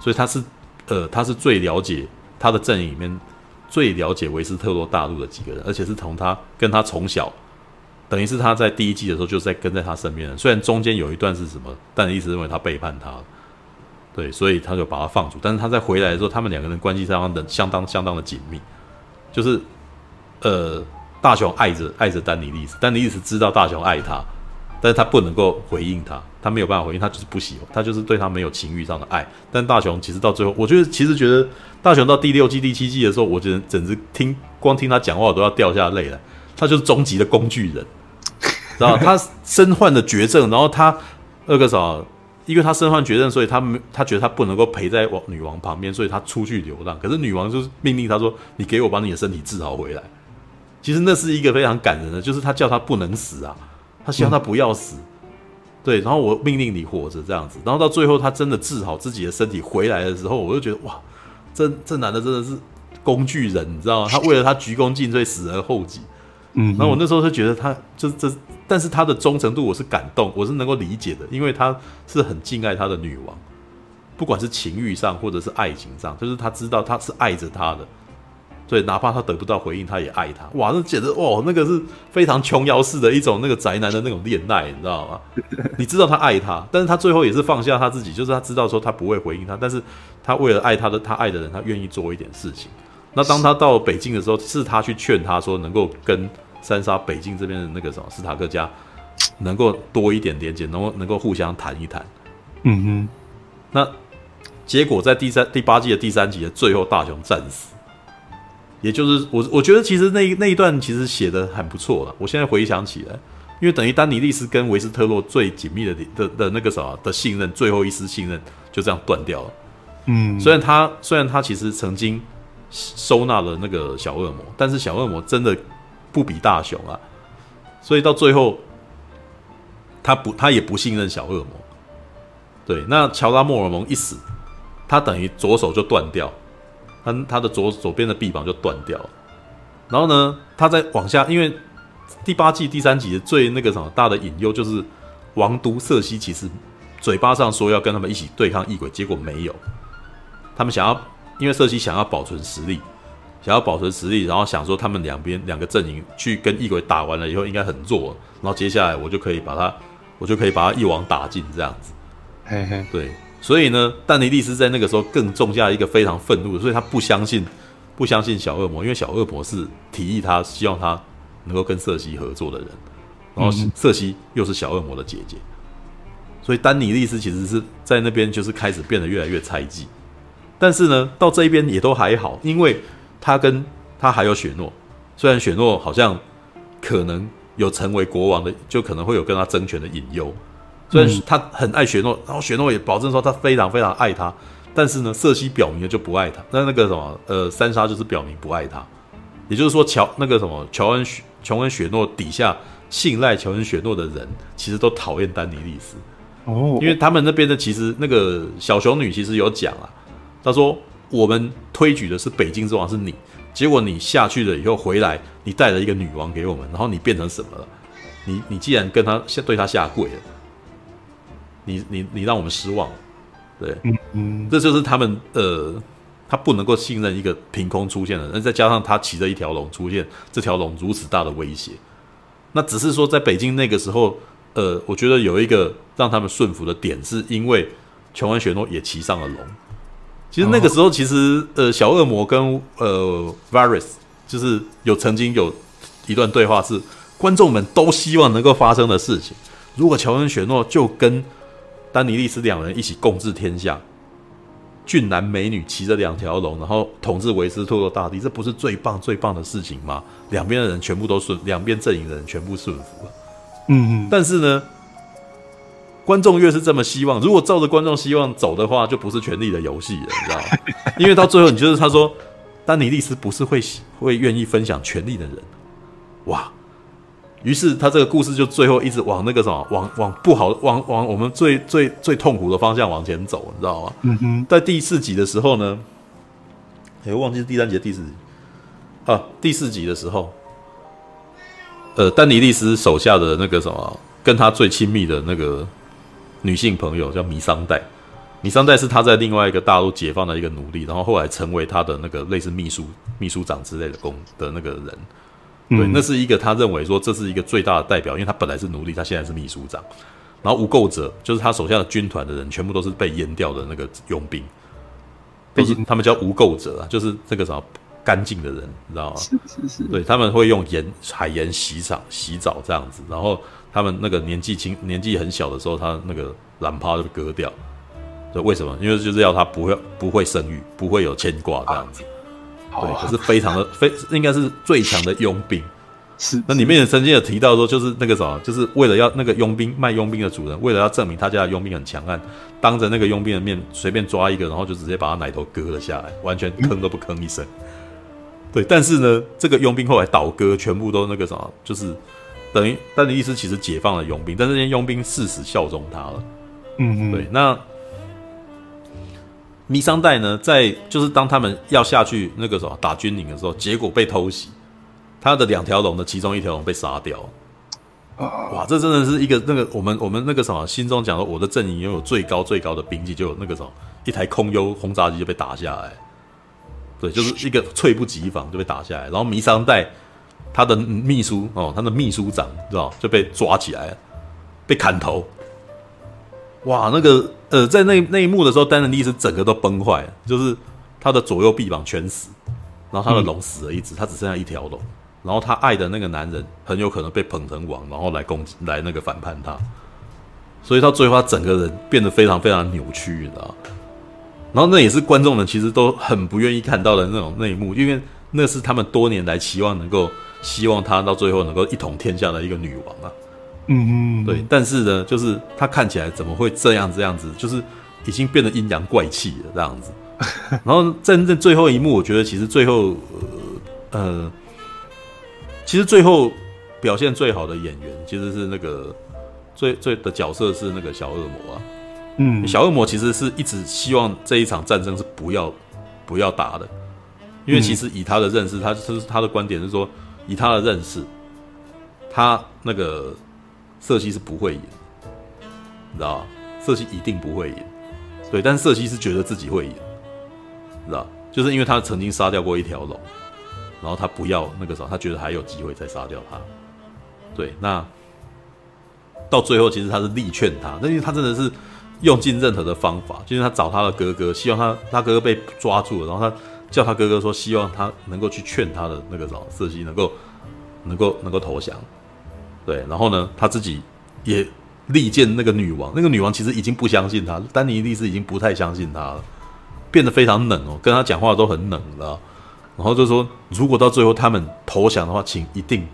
所以他是呃，他是最了解他的阵营里面最了解维斯特洛大陆的几个人，而且是从他跟他从小，等于是他在第一季的时候就在跟在他身边。虽然中间有一段是什么，但一直认为他背叛他。对，所以他就把他放逐。但是他在回来的时候，他们两个人关系相当的相当相当的紧密。就是，呃，大雄爱着爱着丹尼利斯，丹尼利斯知道大雄爱他，但是他不能够回应他，他没有办法回应，他就是不喜欢，他就是对他没有情欲上的爱。但大雄其实到最后，我觉得其实觉得大雄到第六季、第七季的时候，我觉得整只听光听他讲话我都要掉下泪来。他就是终极的工具人，然后他身患的绝症，然后他那个啥，因为他身患绝症，所以他没他觉得他不能够陪在王女王旁边，所以他出去流浪。可是女王就是命令他说：“你给我把你的身体治好回来。”其实那是一个非常感人的，就是他叫他不能死啊，他希望他不要死。对，然后我命令你活着这样子，然后到最后他真的治好自己的身体回来的时候，我就觉得哇，这这男的真的是工具人，你知道吗？他为了他鞠躬尽瘁，死而后己。嗯，然后我那时候就觉得他就这，但是他的忠诚度我是感动，我是能够理解的，因为他是很敬爱他的女王，不管是情欲上或者是爱情上，就是他知道他是爱着他的。对，哪怕他得不到回应，他也爱他。哇，那简直哦，那个是非常琼瑶式的一种那个宅男的那种恋爱，你知道吗？[LAUGHS] 你知道他爱他，但是他最后也是放下他自己，就是他知道说他不会回应他，但是他为了爱他的他爱的人，他愿意做一点事情。那当他到北京的时候，是他去劝他说，能够跟三沙北京这边的那个什么斯塔克家，能够多一点连接，能够能够互相谈一谈。嗯哼，那结果在第三第八季的第三集的最后，大雄战死。也就是我，我觉得其实那那一段其实写的很不错了。我现在回想起来，因为等于丹尼利斯跟维斯特洛最紧密的的的那个什么的信任，最后一丝信任就这样断掉了。嗯，虽然他虽然他其实曾经收纳了那个小恶魔，但是小恶魔真的不比大雄啊，所以到最后他不他也不信任小恶魔。对，那乔拉莫尔蒙一死，他等于左手就断掉。他他的左左边的臂膀就断掉了，然后呢，他在往下，因为第八季第三集的最那个什么大的隐忧就是王都瑟西其实嘴巴上说要跟他们一起对抗异鬼，结果没有。他们想要，因为瑟西想要保存实力，想要保存实力，然后想说他们两边两个阵营去跟异鬼打完了以后应该很弱，然后接下来我就可以把他，我就可以把他一网打尽这样子。嘿嘿，对。所以呢，丹尼利斯在那个时候更种下一个非常愤怒的，所以他不相信，不相信小恶魔，因为小恶魔是提议他希望他能够跟瑟西合作的人，然后瑟西又是小恶魔的姐姐，所以丹尼利斯其实是在那边就是开始变得越来越猜忌，但是呢，到这一边也都还好，因为他跟他还有雪诺，虽然雪诺好像可能有成为国王的，就可能会有跟他争权的隐忧。虽然他很爱雪诺，然后雪诺也保证说他非常非常爱他，但是呢，瑟西表明了就不爱他。那那个什么，呃，三杀就是表明不爱他，也就是说，乔那个什么乔恩雪琼恩雪诺底下信赖乔恩雪诺的人，其实都讨厌丹尼利斯哦，因为他们那边的其实那个小熊女其实有讲啊，她说我们推举的是北京之王是你，结果你下去了以后回来，你带了一个女王给我们，然后你变成什么了？你你既然跟他下对他下跪了。你你你让我们失望，对，嗯嗯，这就是他们呃，他不能够信任一个凭空出现的人，再加上他骑着一条龙出现，这条龙如此大的威胁，那只是说在北京那个时候，呃，我觉得有一个让他们顺服的点，是因为琼恩·雪诺也骑上了龙。其实那个时候，其实呃，小恶魔跟呃 Virus 就是有曾经有一段对话，是观众们都希望能够发生的事情。如果乔恩·雪诺就跟丹尼利斯两人一起共治天下，俊男美女骑着两条龙，然后统治维斯特洛大地，这不是最棒最棒的事情吗？两边的人全部都顺，两边阵营的人全部顺服了。嗯嗯。但是呢，观众越是这么希望，如果照着观众希望走的话，就不是权力的游戏了，你知道吗？[LAUGHS] 因为到最后，你就是他说，丹尼利斯不是会会愿意分享权力的人，哇。于是他这个故事就最后一直往那个什么，往往不好，往往我们最最最痛苦的方向往前走，你知道吗？嗯哼。在第四集的时候呢，哎，我忘记是第三集、第四集啊，第四集的时候，呃，丹尼利斯手下的那个什么，跟他最亲密的那个女性朋友叫米桑代，米桑代是他在另外一个大陆解放的一个奴隶，然后后来成为他的那个类似秘书、秘书长之类的工的那个人。对，那是一个他认为说，这是一个最大的代表，因为他本来是奴隶，他现在是秘书长。然后无垢者就是他手下的军团的人，全部都是被阉掉的那个佣兵，都是他们叫无垢者啊，就是这个什么干净的人，你知道吗？是是是。对，他们会用盐海盐洗澡洗澡这样子，然后他们那个年纪轻年纪很小的时候，他那个染帕就割掉。对，为什么？因为就是要他不会不会生育，不会有牵挂这样子。啊、对，可是非常的 [LAUGHS] 非应该是最强的佣兵。是，那里面也曾经有提到说，就是那个什么，就是为了要那个佣兵卖佣兵的主人，为了要证明他家的佣兵很强悍，当着那个佣兵的面随便抓一个，然后就直接把他奶头割了下来，完全吭都不吭一声。嗯、对，但是呢，这个佣兵后来倒戈，全部都那个什么，就是等于丹尼利斯其实解放了佣兵，但是这些佣兵誓死效忠他了。嗯嗯，对，那弥桑代呢，在就是当他们要下去那个什么打军营的时候，结果被偷袭。他的两条龙的其中一条龙被杀掉，哇！这真的是一个那个我们我们那个什么心中讲的，我的阵营拥有最高最高的兵器，就有那个什么一台空优轰炸机就被打下来，对，就是一个猝不及防就被打下来。然后弥桑代他的秘书哦，他的秘书长知道就被抓起来了，被砍头。哇！那个呃，在那那一幕的时候，丹尼利斯整个都崩坏，就是他的左右臂膀全死，然后他的龙死了一只，他只剩下一条龙。然后他爱的那个男人很有可能被捧成王，然后来攻击，来那个反叛他，所以到最后他整个人变得非常非常扭曲，你知道？然后那也是观众们其实都很不愿意看到的那种内幕，因为那是他们多年来期望能够希望他到最后能够一统天下的一个女王啊。嗯嗯，对。但是呢，就是他看起来怎么会这样这样子，就是已经变得阴阳怪气了这样子。[LAUGHS] 然后真正最后一幕，我觉得其实最后呃。呃其实最后表现最好的演员其实是那个最最的角色是那个小恶魔啊，嗯，小恶魔其实是一直希望这一场战争是不要不要打的，因为其实以他的认识，他是他的观点是说，以他的认识，他那个瑟西是不会赢，你知道吗？瑟西一定不会赢，对，但瑟西是觉得自己会赢，你知道，就是因为他曾经杀掉过一条龙。然后他不要那个时候，他觉得还有机会再杀掉他。对，那到最后其实他是力劝他，但因为他真的是用尽任何的方法，就是他找他的哥哥，希望他他哥哥被抓住了，然后他叫他哥哥说，希望他能够去劝他的那个什么瑟西能够能够能够投降。对，然后呢，他自己也力荐那个女王，那个女王其实已经不相信他，丹尼利斯已经不太相信他了，变得非常冷哦，跟他讲话都很冷了。然后就说，如果到最后他们投降的话，请一定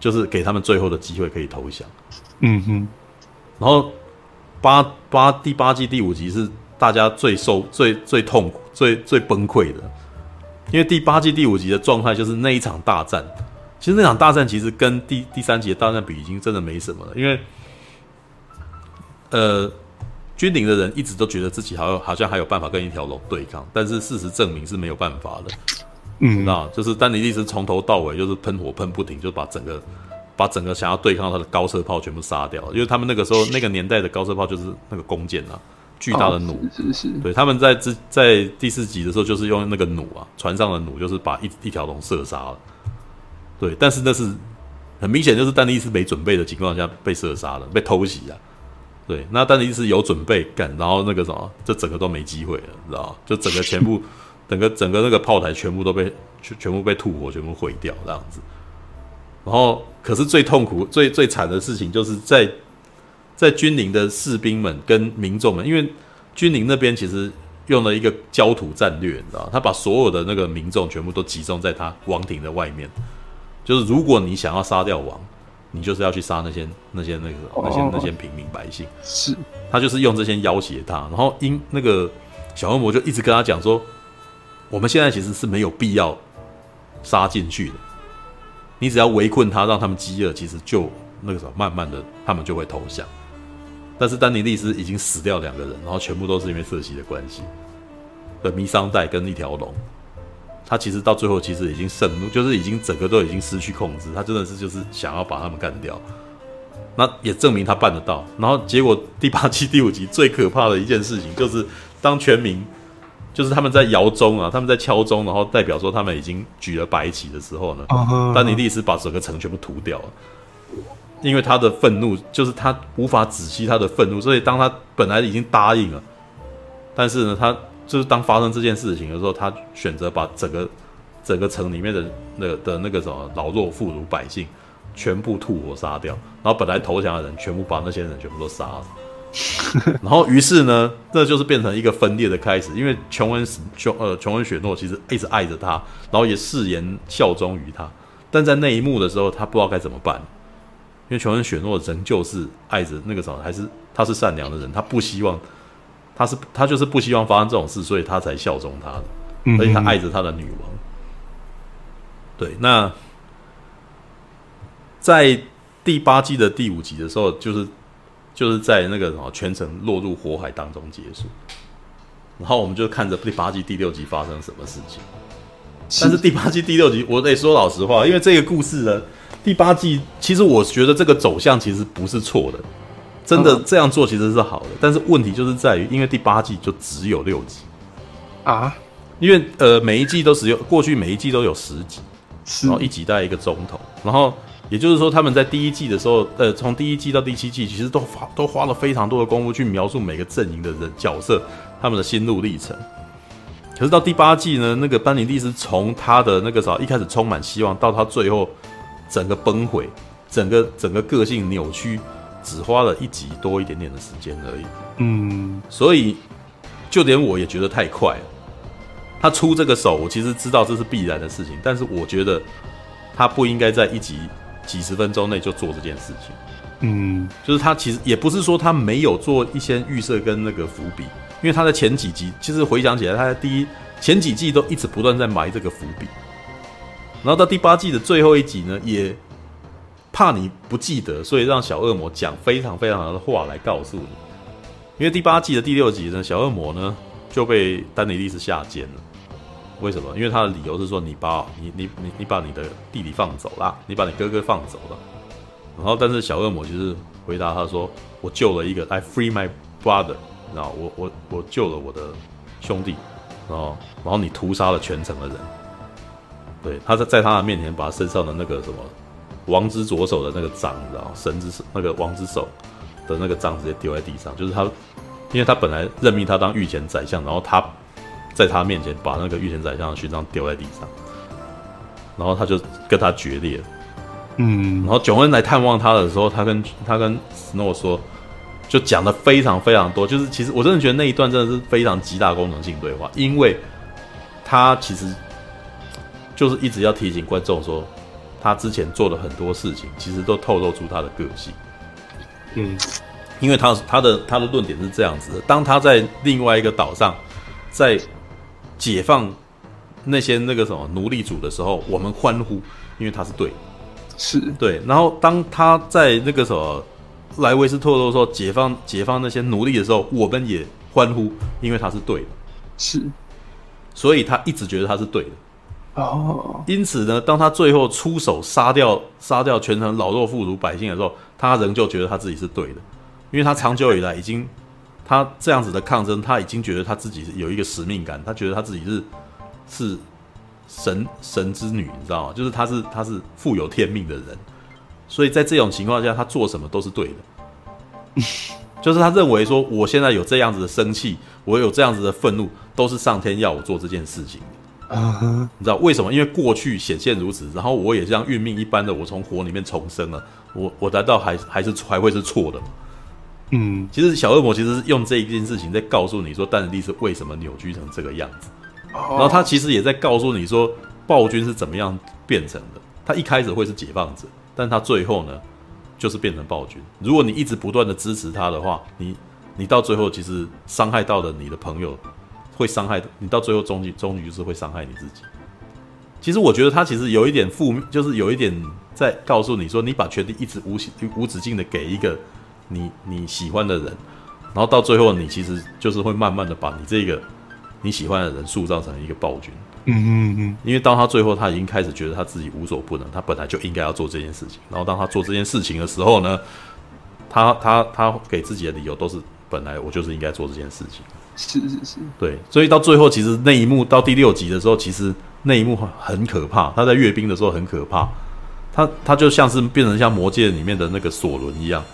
就是给他们最后的机会可以投降。嗯哼。然后八八第八季第五集是大家最受最最痛苦、最最崩溃的，因为第八季第五集的状态就是那一场大战。其实那场大战其实跟第第三集的大战比，已经真的没什么了。因为呃，军营的人一直都觉得自己好像好像还有办法跟一条龙对抗，但是事实证明是没有办法的。嗯，那就是丹尼利斯从头到尾就是喷火喷不停，就把整个把整个想要对抗他的高射炮全部杀掉了。因为他们那个时候那个年代的高射炮就是那个弓箭啊，巨大的弩。哦、是是是。对，他们在之在第四集的时候就是用那个弩啊，船上的弩就是把一一条龙射杀了。对，但是那是很明显就是丹尼斯没准备的情况下被射杀了，被偷袭啊。对，那丹尼斯有准备干，然后那个什么，这整个都没机会了，知道？就整个全部。整个整个那个炮台全部都被全全部被吐火，全部毁掉这样子。然后，可是最痛苦、最最惨的事情，就是在在军营的士兵们跟民众们，因为军营那边其实用了一个焦土战略，你知道，他把所有的那个民众全部都集中在他王庭的外面。就是如果你想要杀掉王，你就是要去杀那些那些那个那些那些平民百姓。是，他就是用这些要挟他，然后因那个小恶魔就一直跟他讲说。我们现在其实是没有必要杀进去的，你只要围困他，让他们饥饿，其实就那个时候慢慢的他们就会投降。但是丹尼利斯已经死掉两个人，然后全部都是因为瑟西的关系。的弥桑带跟一条龙，他其实到最后其实已经盛怒，就是已经整个都已经失去控制，他真的是就是想要把他们干掉。那也证明他办得到。然后结果第八期第五集最可怕的一件事情，就是当全民。就是他们在摇钟啊，他们在敲钟，然后代表说他们已经举了白旗的时候呢，丹尼利斯把整个城全部屠掉了，因为他的愤怒，就是他无法止息他的愤怒，所以当他本来已经答应了，但是呢，他就是当发生这件事情的时候，他选择把整个整个城里面的那个的那个什么老弱妇孺百姓全部吐火杀掉，然后本来投降的人全部把那些人全部都杀了。[LAUGHS] 然后于是呢，这就是变成一个分裂的开始，因为琼恩琼呃琼恩雪诺其实一直爱着他，然后也誓言效忠于他，但在那一幕的时候，他不知道该怎么办，因为琼恩雪诺仍旧是爱着那个什么，还是他是善良的人，他不希望他是他就是不希望发生这种事，所以他才效忠他的，而且他爱着他的女王。对，那在第八季的第五集的时候，就是。就是在那个什么全程落入火海当中结束，然后我们就看着第八季第六集发生什么事情。但是第八季第六集，我得说老实话，因为这个故事呢，第八季其实我觉得这个走向其实不是错的，真的这样做其实是好的。但是问题就是在于，因为第八季就只有六集啊，因为呃每一季都只有过去每一季都有十集，然后一集大概一个钟头，然后。也就是说，他们在第一季的时候，呃，从第一季到第七季，其实都花都花了非常多的功夫去描述每个阵营的人角色，他们的心路历程。可是到第八季呢，那个班尼蒂斯从他的那个时候一开始充满希望，到他最后整个崩毁，整个整个个性扭曲，只花了一集多一点点的时间而已。嗯，所以就连我也觉得太快了。他出这个手，我其实知道这是必然的事情，但是我觉得他不应该在一集。几十分钟内就做这件事情，嗯，就是他其实也不是说他没有做一些预设跟那个伏笔，因为他在前几集其实回想起来，他在第一前几季都一直不断在埋这个伏笔，然后到第八季的最后一集呢，也怕你不记得，所以让小恶魔讲非常非常的话来告诉你，因为第八季的第六集呢，小恶魔呢就被丹尼利斯下监了。为什么？因为他的理由是说，你把你你你你把你的弟弟放走了，你把你哥哥放走了。然后，但是小恶魔就是回答他说：“我救了一个，I free my brother，然后我我我救了我的兄弟，然后然后你屠杀了全城的人。”对，他在在他的面前把他身上的那个什么王之左手的那个章，然后神之手那个王之手的那个章直接丢在地上，就是他，因为他本来任命他当御前宰相，然后他。在他面前把那个御前宰相的勋章丢在地上，然后他就跟他决裂。嗯，然后琼恩来探望他的时候，他跟他跟史诺说，就讲的非常非常多。就是其实我真的觉得那一段真的是非常极大功能性对话，因为他其实就是一直要提醒观众说，他之前做的很多事情，其实都透露出他的个性。嗯，因为他他的他的论点是这样子的：当他在另外一个岛上，在解放那些那个什么奴隶主的时候，我们欢呼，因为他是对，是对。然后当他在那个什么莱维斯特洛说解放解放那些奴隶的时候，我们也欢呼，因为他是对的，是。所以他一直觉得他是对的。哦。因此呢，当他最后出手杀掉杀掉全城老弱妇孺百姓的时候，他仍旧觉得他自己是对的，因为他长久以来已经。他这样子的抗争，他已经觉得他自己有一个使命感，他觉得他自己是是神神之女，你知道吗？就是他是他是富有天命的人，所以在这种情况下，他做什么都是对的。就是他认为说，我现在有这样子的生气，我有这样子的愤怒，都是上天要我做这件事情。你知道为什么？因为过去显现如此，然后我也像运命一般的，我从火里面重生了，我我难道还还是还会是错的吗？嗯，其实小恶魔其实是用这一件事情在告诉你说，丹尼利斯为什么扭曲成这个样子，然后他其实也在告诉你说，暴君是怎么样变成的。他一开始会是解放者，但他最后呢，就是变成暴君。如果你一直不断的支持他的话，你你到最后其实伤害到了你的朋友，会伤害你到最后终极终局就是会伤害你自己。其实我觉得他其实有一点负面，就是有一点在告诉你说，你把权力一直无无止境的给一个。你你喜欢的人，然后到最后，你其实就是会慢慢的把你这个你喜欢的人塑造成一个暴君。嗯嗯嗯。因为当他最后他已经开始觉得他自己无所不能，他本来就应该要做这件事情。然后当他做这件事情的时候呢，他他他给自己的理由都是本来我就是应该做这件事情。是是是。对，所以到最后，其实那一幕到第六集的时候，其实那一幕很可怕。他在阅兵的时候很可怕，他他就像是变成像魔戒里面的那个索伦一样。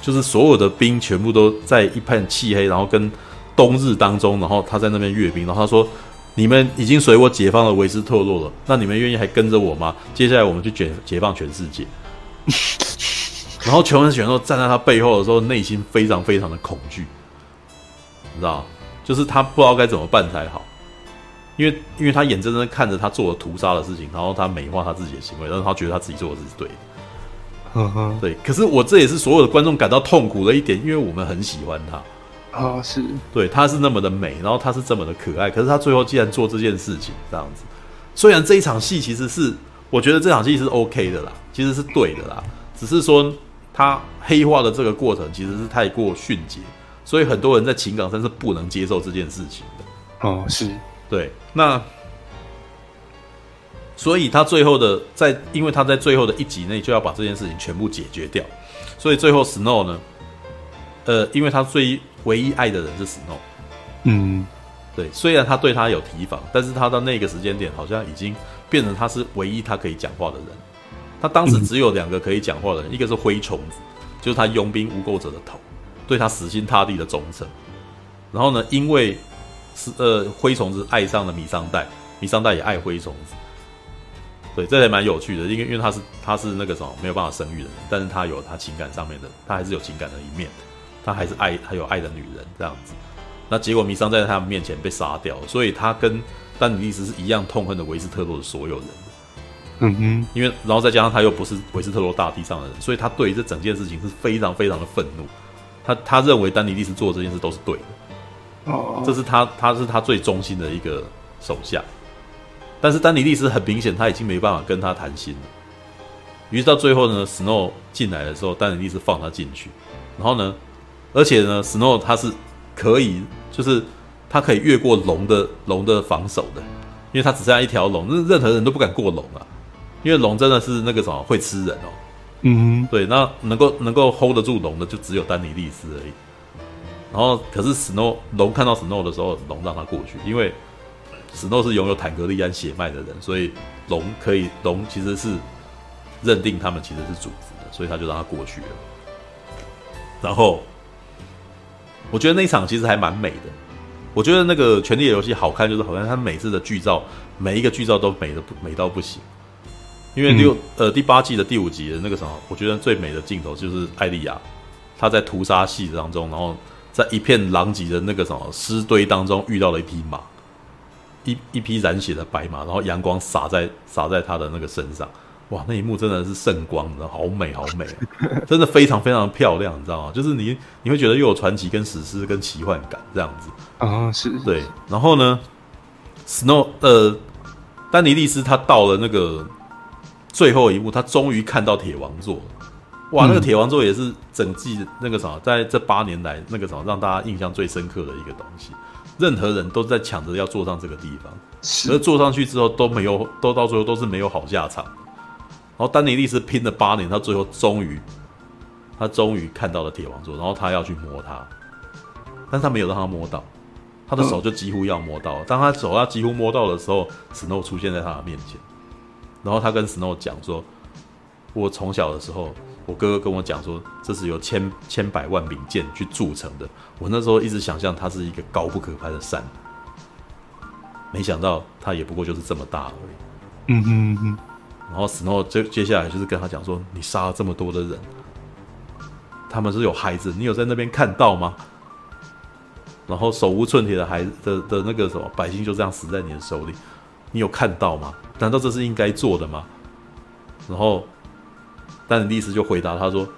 就是所有的兵全部都在一片漆黑，然后跟冬日当中，然后他在那边阅兵，然后他说：“你们已经随我解放了维斯特洛了，那你们愿意还跟着我吗？接下来我们去解解放全世界。[LAUGHS] ”然后琼恩选手站在他背后的时候，内心非常非常的恐惧，你知道，就是他不知道该怎么办才好，因为因为他眼睁睁看着他做了屠杀的事情，然后他美化他自己的行为，但是他觉得他自己做的是对的。嗯哼，对，可是我这也是所有的观众感到痛苦的一点，因为我们很喜欢他啊，是对，他是那么的美，然后他是这么的可爱，可是他最后竟然做这件事情这样子。虽然这一场戏其实是，我觉得这场戏是 OK 的啦，其实是对的啦，只是说他黑化的这个过程其实是太过迅捷，所以很多人在情感上是不能接受这件事情的。哦，是对，那。所以他最后的在，因为他在最后的一集内就要把这件事情全部解决掉，所以最后 Snow 呢，呃，因为他最唯一爱的人是 Snow，嗯，对，虽然他对他有提防，但是他到那个时间点好像已经变成他是唯一他可以讲话的人。他当时只有两个可以讲话的人，嗯、一个是灰虫子，就是他佣兵污垢者的头，对他死心塌地的忠诚。然后呢，因为是呃灰虫子爱上了米桑代，米桑代也爱灰虫子。对，这也蛮有趣的，因为因为他是他是那个什么没有办法生育的人，但是他有他情感上面的，他还是有情感的一面，他还是爱他有爱的女人这样子。那结果米桑在他们面前被杀掉，所以他跟丹尼利斯是一样痛恨的维斯特洛的所有人。嗯哼，因为然后再加上他又不是维斯特洛大地上的人，所以他对这整件事情是非常非常的愤怒。他他认为丹尼利斯做这件事都是对的，哦，这是他他是他最忠心的一个手下。但是丹尼利斯很明显他已经没办法跟他谈心了，于是到最后呢，Snow 进来的时候，丹尼利斯放他进去，然后呢，而且呢，Snow 他是可以，就是他可以越过龙的龙的防守的，因为他只剩下一条龙，任任何人都不敢过龙啊，因为龙真的是那个什么会吃人哦，嗯，对，那能够能够 hold 得住龙的就只有丹尼利斯而已，然后可是 Snow 龙看到 Snow 的时候，龙让他过去，因为。史诺是拥有坦格利安血脉的人，所以龙可以龙其实是认定他们其实是主子的，所以他就让他过去了。然后我觉得那一场其实还蛮美的。我觉得那个《权力的游戏》好看，就是好像他每次的剧照，每一个剧照都美的美到不行。因为六、嗯、呃第八季的第五集的那个什么，我觉得最美的镜头就是艾莉亚，她在屠杀戏当中，然后在一片狼藉的那个什么尸堆当中遇到了一匹马。一一匹染血的白马，然后阳光洒在洒在他的那个身上，哇，那一幕真的是圣光，你知道，好美好美，[LAUGHS] 真的非常非常漂亮，你知道吗？就是你你会觉得又有传奇跟史诗跟奇幻感这样子啊，是，对。然后呢，Snow 呃，丹尼利斯他到了那个最后一幕，他终于看到铁王座，哇，那个铁王座也是整季那个什么，在这八年来那个什么让大家印象最深刻的一个东西。任何人都在抢着要坐上这个地方，是，而坐上去之后都没有，都到最后都是没有好下场。然后丹尼利斯拼了八年，他最后终于，他终于看到了铁王座，然后他要去摸它，但是他没有让他摸到，他的手就几乎要摸到了。当他手要几乎摸到的时候，Snow 出现在他的面前，然后他跟 Snow 讲说：“我从小的时候。”我哥哥跟我讲说，这是由千千百万名剑去铸成的。我那时候一直想象它是一个高不可攀的山，没想到它也不过就是这么大而已。嗯哼嗯哼。然后 Snow 接接下来就是跟他讲说：“你杀了这么多的人，他们是有孩子，你有在那边看到吗？然后手无寸铁的孩子的的那个什么百姓就这样死在你的手里，你有看到吗？难道这是应该做的吗？”然后。丹尼利斯就回答他说：“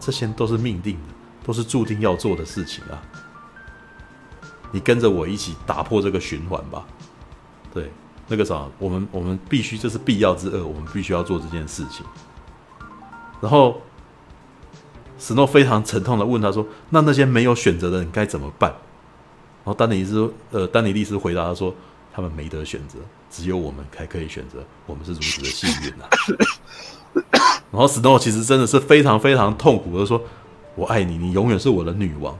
这些都是命定的，都是注定要做的事情啊！你跟着我一起打破这个循环吧。对，那个啥，我们我们必须，这是必要之恶，我们必须要做这件事情。”然后史诺非常沉痛的问他说：“那那些没有选择的人该怎么办？”然后丹尼斯呃，丹尼利斯回答他说：“他们没得选择，只有我们才可以选择。我们是如此的幸运啊！” [LAUGHS] 然后史诺其实真的是非常非常痛苦的说：“我爱你，你永远是我的女王。”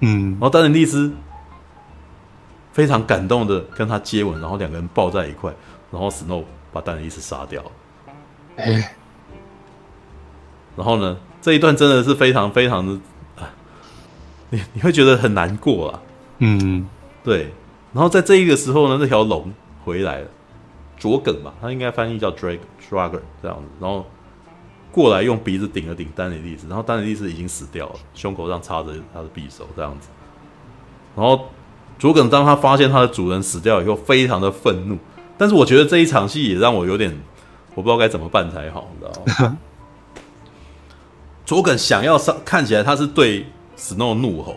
嗯，然后丹尼利斯非常感动的跟他接吻，然后两个人抱在一块，然后史诺把丹尼利斯杀掉。哎，然后呢，这一段真的是非常非常的啊，你你会觉得很难过啊。嗯，对。然后在这一个时候呢，那条龙回来了，卓梗吧，他应该翻译叫 Drag Dragon 这样子，然后。过来用鼻子顶了顶丹尼利斯，然后丹尼利斯已经死掉了，胸口上插着他的匕首这样子。然后卓耿当他发现他的主人死掉以后，非常的愤怒。但是我觉得这一场戏也让我有点，我不知道该怎么办才好，你知道吗？卓耿想要上，看起来他是对 Snow 怒吼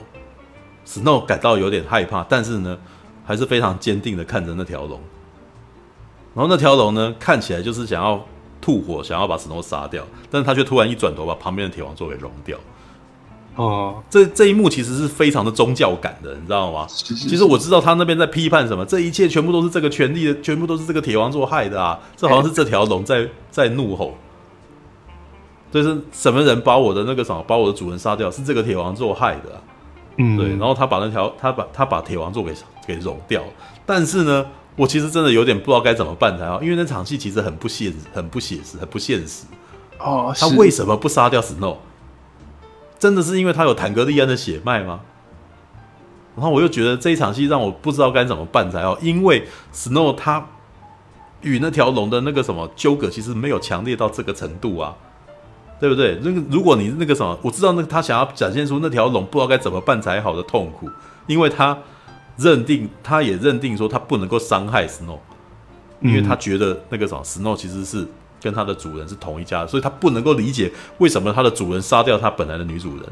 ，，Snow 感到有点害怕，但是呢，还是非常坚定的看着那条龙。然后那条龙呢，看起来就是想要吐火，想要把史诺杀掉，但是他却突然一转头，把旁边的铁王座给融掉。哦，这这一幕其实是非常的宗教感的，你知道吗？是是是其实我知道他那边在批判什么，这一切全部都是这个权力的，全部都是这个铁王座害的啊！这好像是这条龙在在怒吼，就是什么人把我的那个什么，把我的主人杀掉，是这个铁王座害的啊。嗯，对，然后他把那条他把他把铁王座给给融掉，但是呢，我其实真的有点不知道该怎么办才好，因为那场戏其实很不现实，很不写实，很不现实。哦，他为什么不杀掉 Snow？真的是因为他有坦格利安的血脉吗？然后我又觉得这一场戏让我不知道该怎么办才好，因为 Snow 他与那条龙的那个什么纠葛其实没有强烈到这个程度啊，对不对？那个如果你那个什么，我知道那他想要展现出那条龙不知道该怎么办才好的痛苦，因为他认定他也认定说他不能够伤害 Snow，因为他觉得那个什么 Snow 其实是。跟他的主人是同一家，所以他不能够理解为什么他的主人杀掉他本来的女主人。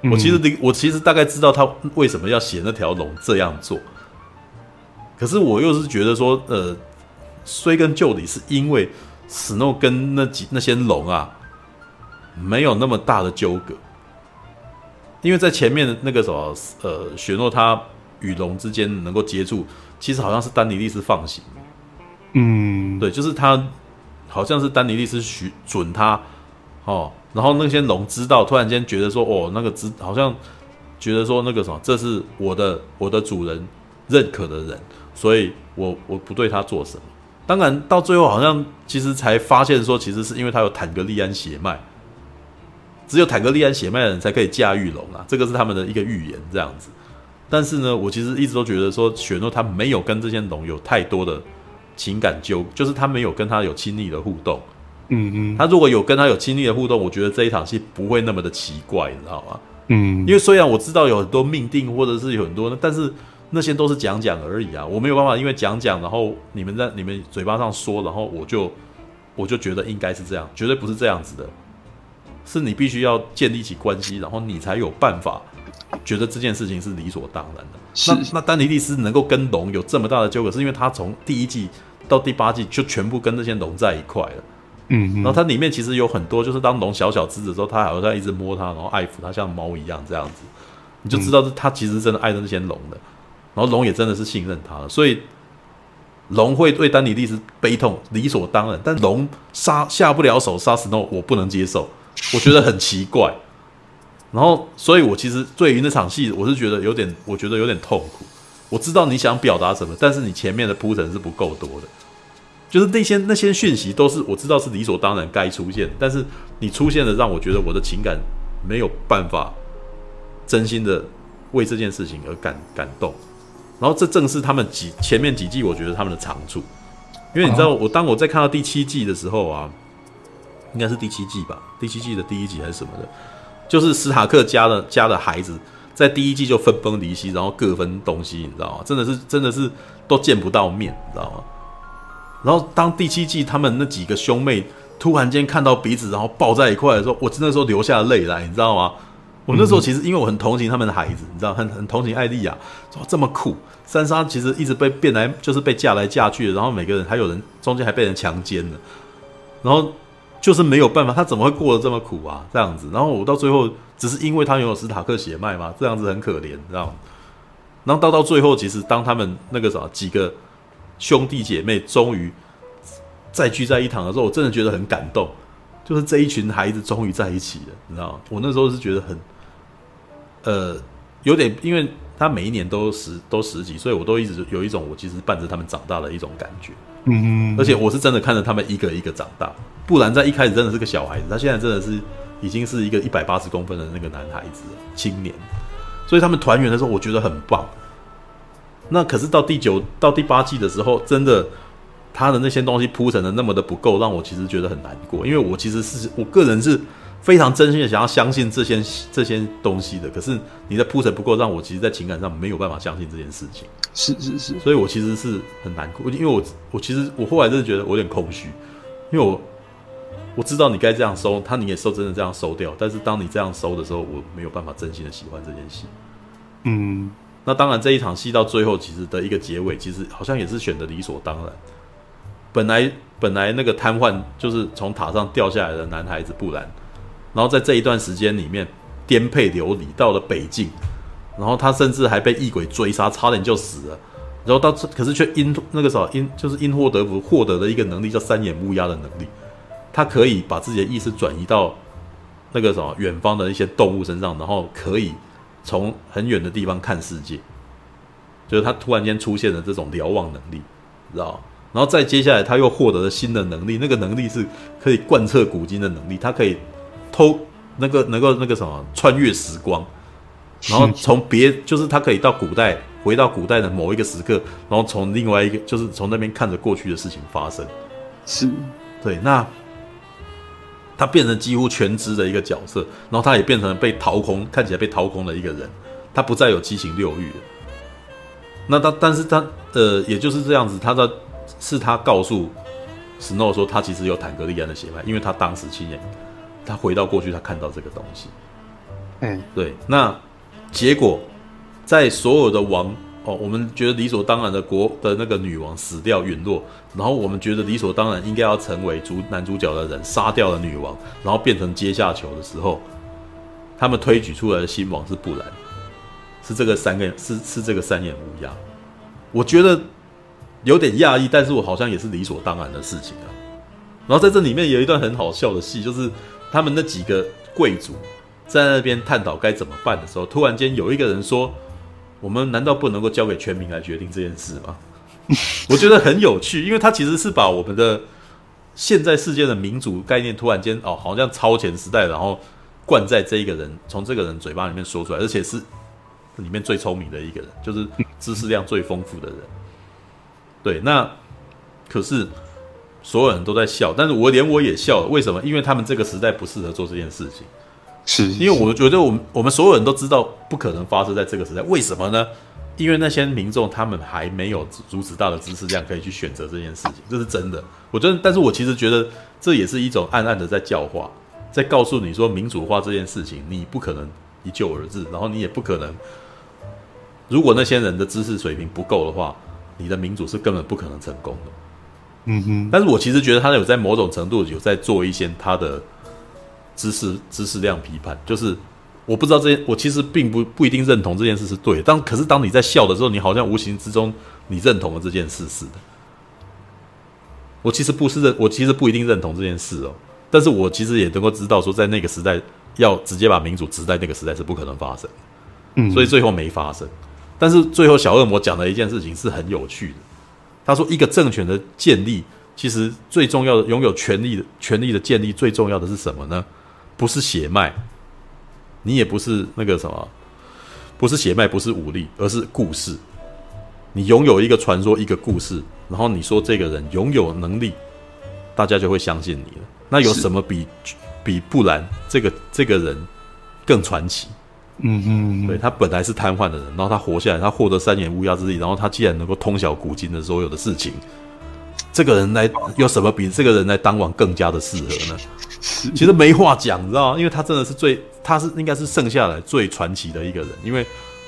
嗯、我其实我其实大概知道他为什么要写那条龙这样做，可是我又是觉得说，呃，追根究底是因为 Snow 跟那几那些龙啊，没有那么大的纠葛，因为在前面的那个什么，呃，雪诺他与龙之间能够接触，其实好像是丹尼利斯放行，嗯，对，就是他。好像是丹尼利斯许准他，哦，然后那些龙知道，突然间觉得说，哦，那个知好像觉得说那个什么，这是我的我的主人认可的人，所以我我不对他做什么。当然到最后好像其实才发现说，其实是因为他有坦格利安血脉，只有坦格利安血脉的人才可以驾驭龙啊，这个是他们的一个预言这样子。但是呢，我其实一直都觉得说，雪诺他没有跟这些龙有太多的。情感纠就是他没有跟他有亲密的互动，嗯嗯，他如果有跟他有亲密的互动，我觉得这一场戏不会那么的奇怪，你知道吗？嗯，因为虽然我知道有很多命定或者是有很多，但是那些都是讲讲而已啊，我没有办法因为讲讲，然后你们在你们嘴巴上说，然后我就我就觉得应该是这样，绝对不是这样子的，是你必须要建立起关系，然后你才有办法觉得这件事情是理所当然的。那那丹尼利斯能够跟龙有这么大的纠葛，是因为他从第一季到第八季就全部跟这些龙在一块了。嗯，然后它里面其实有很多，就是当龙小小只的时候，他好像一直摸它，然后爱抚它，像猫一样这样子，你就知道他其实真的爱着那些龙的。然后龙也真的是信任他了，所以龙会对丹尼利斯悲痛理所当然。但龙杀下不了手杀死 Snow，我不能接受，我觉得很奇怪。然后，所以我其实对于那场戏，我是觉得有点，我觉得有点痛苦。我知道你想表达什么，但是你前面的铺陈是不够多的。就是那些那些讯息都是我知道是理所当然该出现，但是你出现的让我觉得我的情感没有办法真心的为这件事情而感感动。然后这正是他们几前面几季我觉得他们的长处，因为你知道，我当我在看到第七季的时候啊，应该是第七季吧，第七季的第一集还是什么的。就是史塔克家的家的孩子，在第一季就分崩离析，然后各分东西，你知道吗？真的是，真的是都见不到面，你知道吗？然后当第七季他们那几个兄妹突然间看到彼此，然后抱在一块的时候，我真的时候流下泪来，你知道吗？我那时候其实因为我很同情他们的孩子，你知道，很很同情艾莉亚，说这么苦，珊莎其实一直被变来，就是被嫁来嫁去，然后每个人还有人中间还被人强奸了，然后。就是没有办法，他怎么会过得这么苦啊？这样子，然后我到最后只是因为他拥有史塔克血脉嘛，这样子很可怜，知道吗？然后到到最后，其实当他们那个什么几个兄弟姐妹终于再聚在一堂的时候，我真的觉得很感动，就是这一群孩子终于在一起了，你知道吗？我那时候是觉得很，呃，有点，因为他每一年都十都十几，所以我都一直有一种我其实伴着他们长大的一种感觉。嗯，而且我是真的看着他们一个一个长大，不然在一开始真的是个小孩子，他现在真的是已经是一个一百八十公分的那个男孩子青年，所以他们团圆的时候，我觉得很棒。那可是到第九到第八季的时候，真的他的那些东西铺陈的那么的不够，让我其实觉得很难过。因为我其实是我个人是非常真心的想要相信这些这些东西的，可是你的铺陈不够，让我其实，在情感上没有办法相信这件事情。是是是，所以我其实是很难过，因为我我其实我后来真的觉得我有点空虚，因为我我知道你该这样收，他你也收真的这样收掉，但是当你这样收的时候，我没有办法真心的喜欢这件戏。嗯，那当然这一场戏到最后其实的一个结尾，其实好像也是选的理所当然。本来本来那个瘫痪就是从塔上掉下来的男孩子布兰，然后在这一段时间里面颠沛流离到了北境，然后他甚至还被异鬼追杀，差点就死了。然后到可是却因那个时候因就是因祸得福获得了一个能力叫三眼乌鸦的能力，他可以把自己的意识转移到那个什么远方的一些动物身上，然后可以从很远的地方看世界，就是他突然间出现了这种瞭望能力，知道？然后再接下来，他又获得了新的能力，那个能力是可以贯彻古今的能力，他可以偷那个能够那个什么穿越时光，然后从别就是他可以到古代，回到古代的某一个时刻，然后从另外一个就是从那边看着过去的事情发生，是对，那他变成几乎全知的一个角色，然后他也变成了被掏空，看起来被掏空的一个人，他不再有七情六欲了。那他但是他呃，也就是这样子，他的。是他告诉史诺说，他其实有坦格利安的血脉，因为他当时亲眼，他回到过去，他看到这个东西。嗯，对。那结果，在所有的王哦，我们觉得理所当然的国的那个女王死掉陨落，然后我们觉得理所当然应该要成为主男主角的人杀掉了女王，然后变成阶下囚的时候，他们推举出来的新王是布兰，是这个三个是 [LAUGHS] 是这个三眼乌鸦。我觉得。有点讶异，但是我好像也是理所当然的事情啊。然后在这里面有一段很好笑的戏，就是他们那几个贵族在那边探讨该怎么办的时候，突然间有一个人说：“我们难道不能够交给全民来决定这件事吗？” [LAUGHS] 我觉得很有趣，因为他其实是把我们的现在世界的民主概念突然间哦，好像超前时代，然后灌在这一个人从这个人嘴巴里面说出来，而且是里面最聪明的一个人，就是知识量最丰富的人。对，那可是所有人都在笑，但是我连我也笑了。为什么？因为他们这个时代不适合做这件事情。是，因为我觉得我们我们所有人都知道不可能发生在这个时代。为什么呢？因为那些民众他们还没有如此大的知识量可以去选择这件事情，这是真的。我觉得，但是我其实觉得这也是一种暗暗的在教化，在告诉你说民主化这件事情你不可能一蹴而至，然后你也不可能，如果那些人的知识水平不够的话。你的民主是根本不可能成功的，嗯哼。但是我其实觉得他有在某种程度有在做一些他的知识知识量批判，就是我不知道这些，我其实并不不一定认同这件事是对的。当可是当你在笑的时候，你好像无形之中你认同了这件事似的。我其实不是认，我其实不一定认同这件事哦。但是我其实也能够知道说，在那个时代要直接把民主植在那个时代是不可能发生，嗯，所以最后没发生。但是最后，小恶魔讲的一件事情是很有趣的。他说：“一个政权的建立，其实最重要的，拥有权力的权力的建立，最重要的是什么呢？不是血脉，你也不是那个什么，不是血脉，不是武力，而是故事。你拥有一个传说，一个故事，然后你说这个人拥有能力，大家就会相信你了。那有什么比比布兰这个这个人更传奇？”嗯嗯，对，他本来是瘫痪的人，然后他活下来，他获得三眼乌鸦之力，然后他既然能够通晓古今的所有的事情，这个人来有什么比这个人来当王更加的适合呢？其实没话讲，你知道吗？因为他真的是最，他是应该是剩下来最传奇的一个人，因为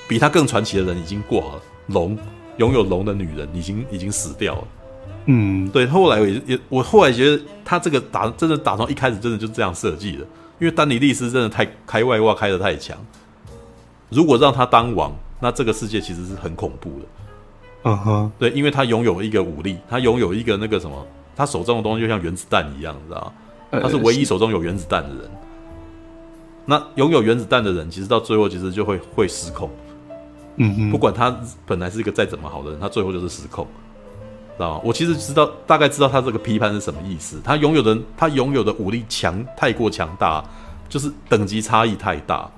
比他更传奇的人已经挂了，龙拥有龙的女人已经已经死掉了。嗯，对，后来也也，我后来觉得他这个打真的打从一开始真的就是这样设计的，因为丹尼利斯真的太开外挂开的太强。如果让他当王，那这个世界其实是很恐怖的。嗯哼，对，因为他拥有一个武力，他拥有一个那个什么，他手中的东西就像原子弹一样，你知道吗？他是唯一手中有原子弹的人。那拥有原子弹的人，其实到最后其实就会会失控。嗯哼，不管他本来是一个再怎么好的人，他最后就是失控，知道吗？我其实知道，大概知道他这个批判是什么意思。他拥有的，他拥有的武力强太过强大，就是等级差异太大。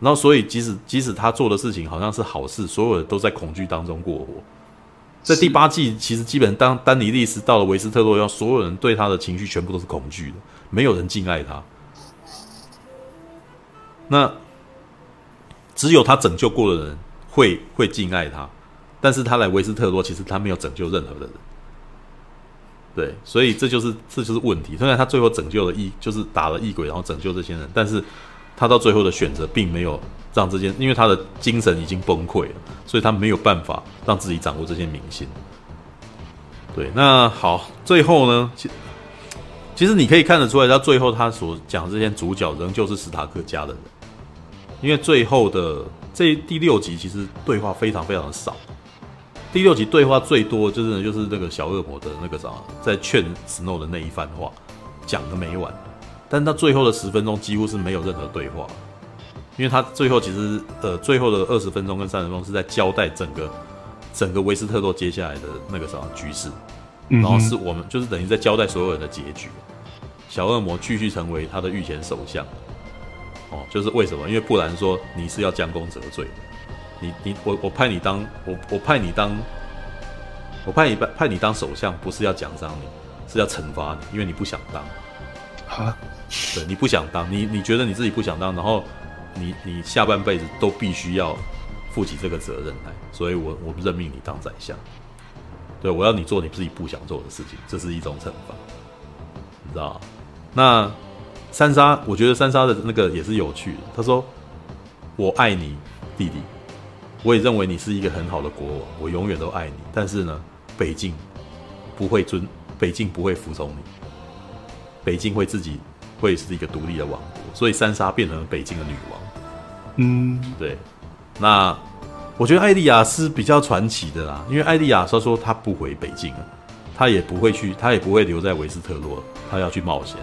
然后，所以即使即使他做的事情好像是好事，所有人都在恐惧当中过活。在第八季，其实基本当丹尼利斯到了维斯特洛，要所有人对他的情绪全部都是恐惧的，没有人敬爱他。那只有他拯救过的人会会敬爱他，但是他来维斯特洛，其实他没有拯救任何的人。对，所以这就是这就是问题。虽然他最后拯救了异，就是打了异鬼，然后拯救这些人，但是他到最后的选择并没有让这件，因为他的精神已经崩溃了，所以他没有办法让自己掌握这些明星。对，那好，最后呢，其其实你可以看得出来，他最后他所讲的这些主角仍旧是史塔克家的人，因为最后的这第六集其实对话非常非常的少。第六集对话最多就是就是那个小恶魔的那个啥，在劝 Snow 的那一番话，讲的没完，但他最后的十分钟几乎是没有任何对话，因为他最后其实呃最后的二十分钟跟三十分钟是在交代整个整个维斯特洛接下来的那个什么局势，然后是我们就是等于在交代所有人的结局，小恶魔继续成为他的御前首相，哦，就是为什么？因为布兰说你是要将功折罪的。你你我我派你当我我派你当我派你派派你当首相，不是要奖赏你，是要惩罚你，因为你不想当。哈，对，你不想当，你你觉得你自己不想当，然后你你下半辈子都必须要负起这个责任来，所以我我任命你当宰相。对，我要你做你自己不想做的事情，这是一种惩罚，你知道吗？那三沙，我觉得三沙的那个也是有趣的。他说：“我爱你，弟弟。”我也认为你是一个很好的国王，我永远都爱你。但是呢，北境不会尊，北境不会服从你，北境会自己会是一个独立的王国。所以三莎变成了北京的女王。嗯，对。那我觉得艾莉亚是比较传奇的啦，因为艾莉亚说说她不回北京了，她也不会去，她也不会留在维斯特洛，她要去冒险。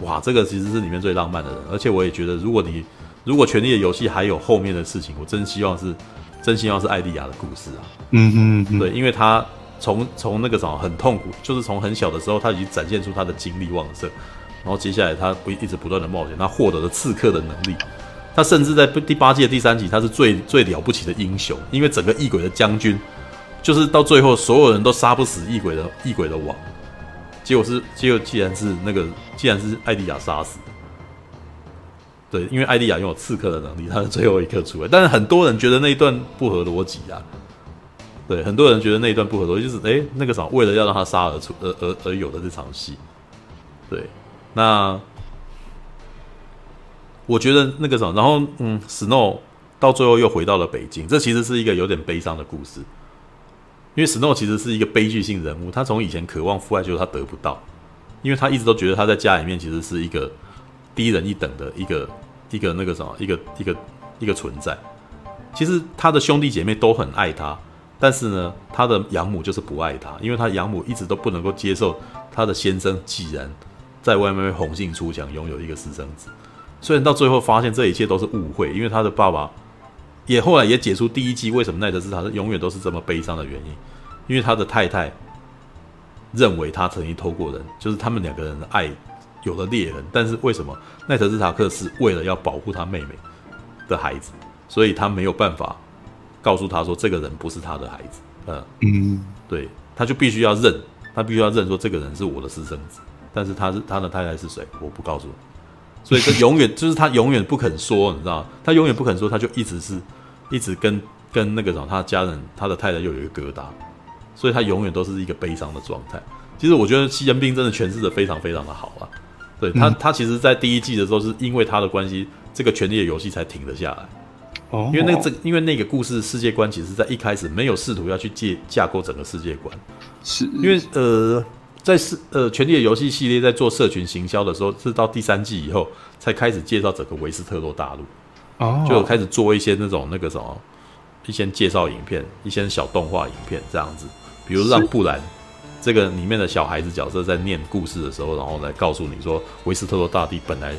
哇，这个其实是里面最浪漫的人，而且我也觉得，如果你。如果《权力的游戏》还有后面的事情，我真希望是，真希望是艾莉亚的故事啊。嗯哼，嗯，对，因为她从从那个什么很痛苦，就是从很小的时候她已经展现出她的精力旺盛，然后接下来他不一直不断的冒险，他获得了刺客的能力，他甚至在第八季的第三集，他是最最了不起的英雄，因为整个异鬼的将军，就是到最后所有人都杀不死异鬼的异鬼的王，结果是结果既然是那个既然是艾迪亚杀死。对，因为艾莉亚拥有刺客的能力，他是最后一刻出来。但是很多人觉得那一段不合逻辑啊。对，很多人觉得那一段不合逻辑，就是哎，那个什么，为了要让他杀而出而而而有的这场戏。对，那我觉得那个什么，然后嗯，Snow 到最后又回到了北京，这其实是一个有点悲伤的故事。因为 Snow 其实是一个悲剧性人物，他从以前渴望父爱，就是他得不到，因为他一直都觉得他在家里面其实是一个低人一等的一个。一个那个什么，一个一个一个存在。其实他的兄弟姐妹都很爱他，但是呢，他的养母就是不爱他，因为他养母一直都不能够接受他的先生既然在外面红杏出墙，拥有一个私生子。虽然到最后发现这一切都是误会，因为他的爸爸也后来也解出第一季为什么奈德斯塔永远都是这么悲伤的原因，因为他的太太认为他曾经偷过人，就是他们两个人的爱。有了裂痕，但是为什么奈特斯塔克是为了要保护他妹妹的孩子，所以他没有办法告诉他说这个人不是他的孩子。嗯嗯，对，他就必须要认，他必须要认说这个人是我的私生子，但是他是他的太太是谁，我不告诉你。所以这永远 [LAUGHS] 就是他永远不肯说，你知道吗？他永远不肯说，他就一直是一直跟跟那个什么，他的家人，他的太太又有一个疙瘩，所以他永远都是一个悲伤的状态。其实我觉得西恩兵真的诠释的非常非常的好啊。对他，他其实，在第一季的时候，是因为他的关系，这个《权力的游戏》才停了下来。哦，因为那个这，因为那个故事世界观，其实在一开始没有试图要去借架构整个世界观。是因为呃，在是呃《权力的游戏》系列在做社群行销的时候，是到第三季以后才开始介绍整个维斯特洛大陆。哦，就开始做一些那种那个什么一些介绍影片，一些小动画影片这样子，比如让布兰。这个里面的小孩子角色在念故事的时候，然后来告诉你说，维斯特洛大帝本来，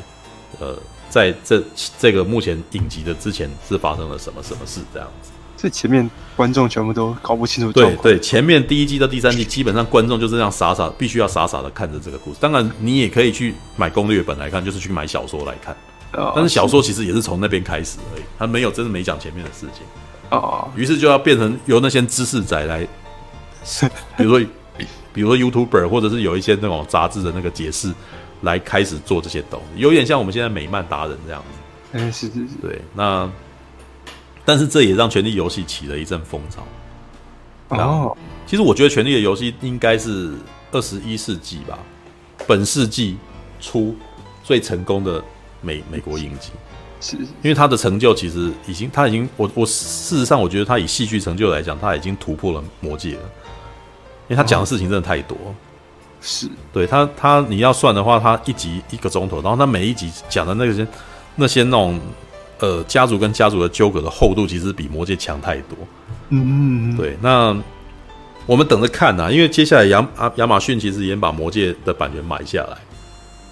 呃，在这这个目前影集的之前是发生了什么什么事这样子。这前面观众全部都搞不清楚。对对，前面第一季到第三季，[LAUGHS] 基本上观众就是这样傻傻，必须要傻傻的看着这个故事。当然，你也可以去买攻略本来看，就是去买小说来看。但是小说其实也是从那边开始而已，他没有真的没讲前面的事情。哦。于是就要变成由那些知识仔来。[LAUGHS] 比如说，比如说 YouTuber 或者是有一些那种杂志的那个解释，来开始做这些东西，有点像我们现在美漫达人这样子。哎，是是是，对。那但是这也让《权力游戏》起了一阵风潮。哦，其实我觉得《权力的游戏》应该是二十一世纪吧，本世纪初最成功的美美国影集。是，因为他的成就其实已经，他已经，我我事实上我觉得他以戏剧成就来讲，他已经突破了魔界了，因为他讲的事情真的太多。哦、是，对他他你要算的话，他一集一个钟头，然后他每一集讲的那些那些那种呃家族跟家族的纠葛的厚度，其实比魔界强太多。嗯嗯嗯，对，那我们等着看呐、啊，因为接下来亚啊亚马逊其实已经把魔界的版权买下来，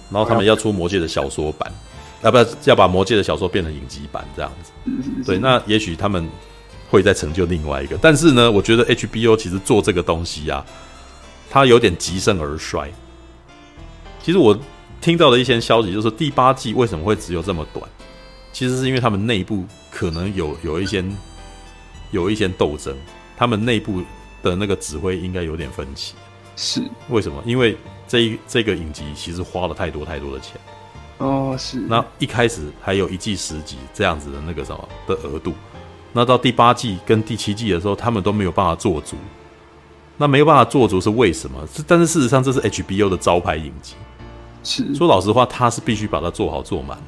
然后他们要出魔界的小说版。啊不要要把魔界的小说变成影集版这样子？对，那也许他们会再成就另外一个。但是呢，我觉得 HBO 其实做这个东西啊，它有点急盛而衰。其实我听到的一些消息就是，第八季为什么会只有这么短？其实是因为他们内部可能有有一些有一些斗争，他们内部的那个指挥应该有点分歧。是为什么？因为这一这个影集其实花了太多太多的钱。哦，是。那一开始还有一季十集这样子的那个什么的额度，那到第八季跟第七季的时候，他们都没有办法做足。那没有办法做足是为什么？但是事实上这是 HBO 的招牌影集。是。说老实话，他是必须把它做好做满。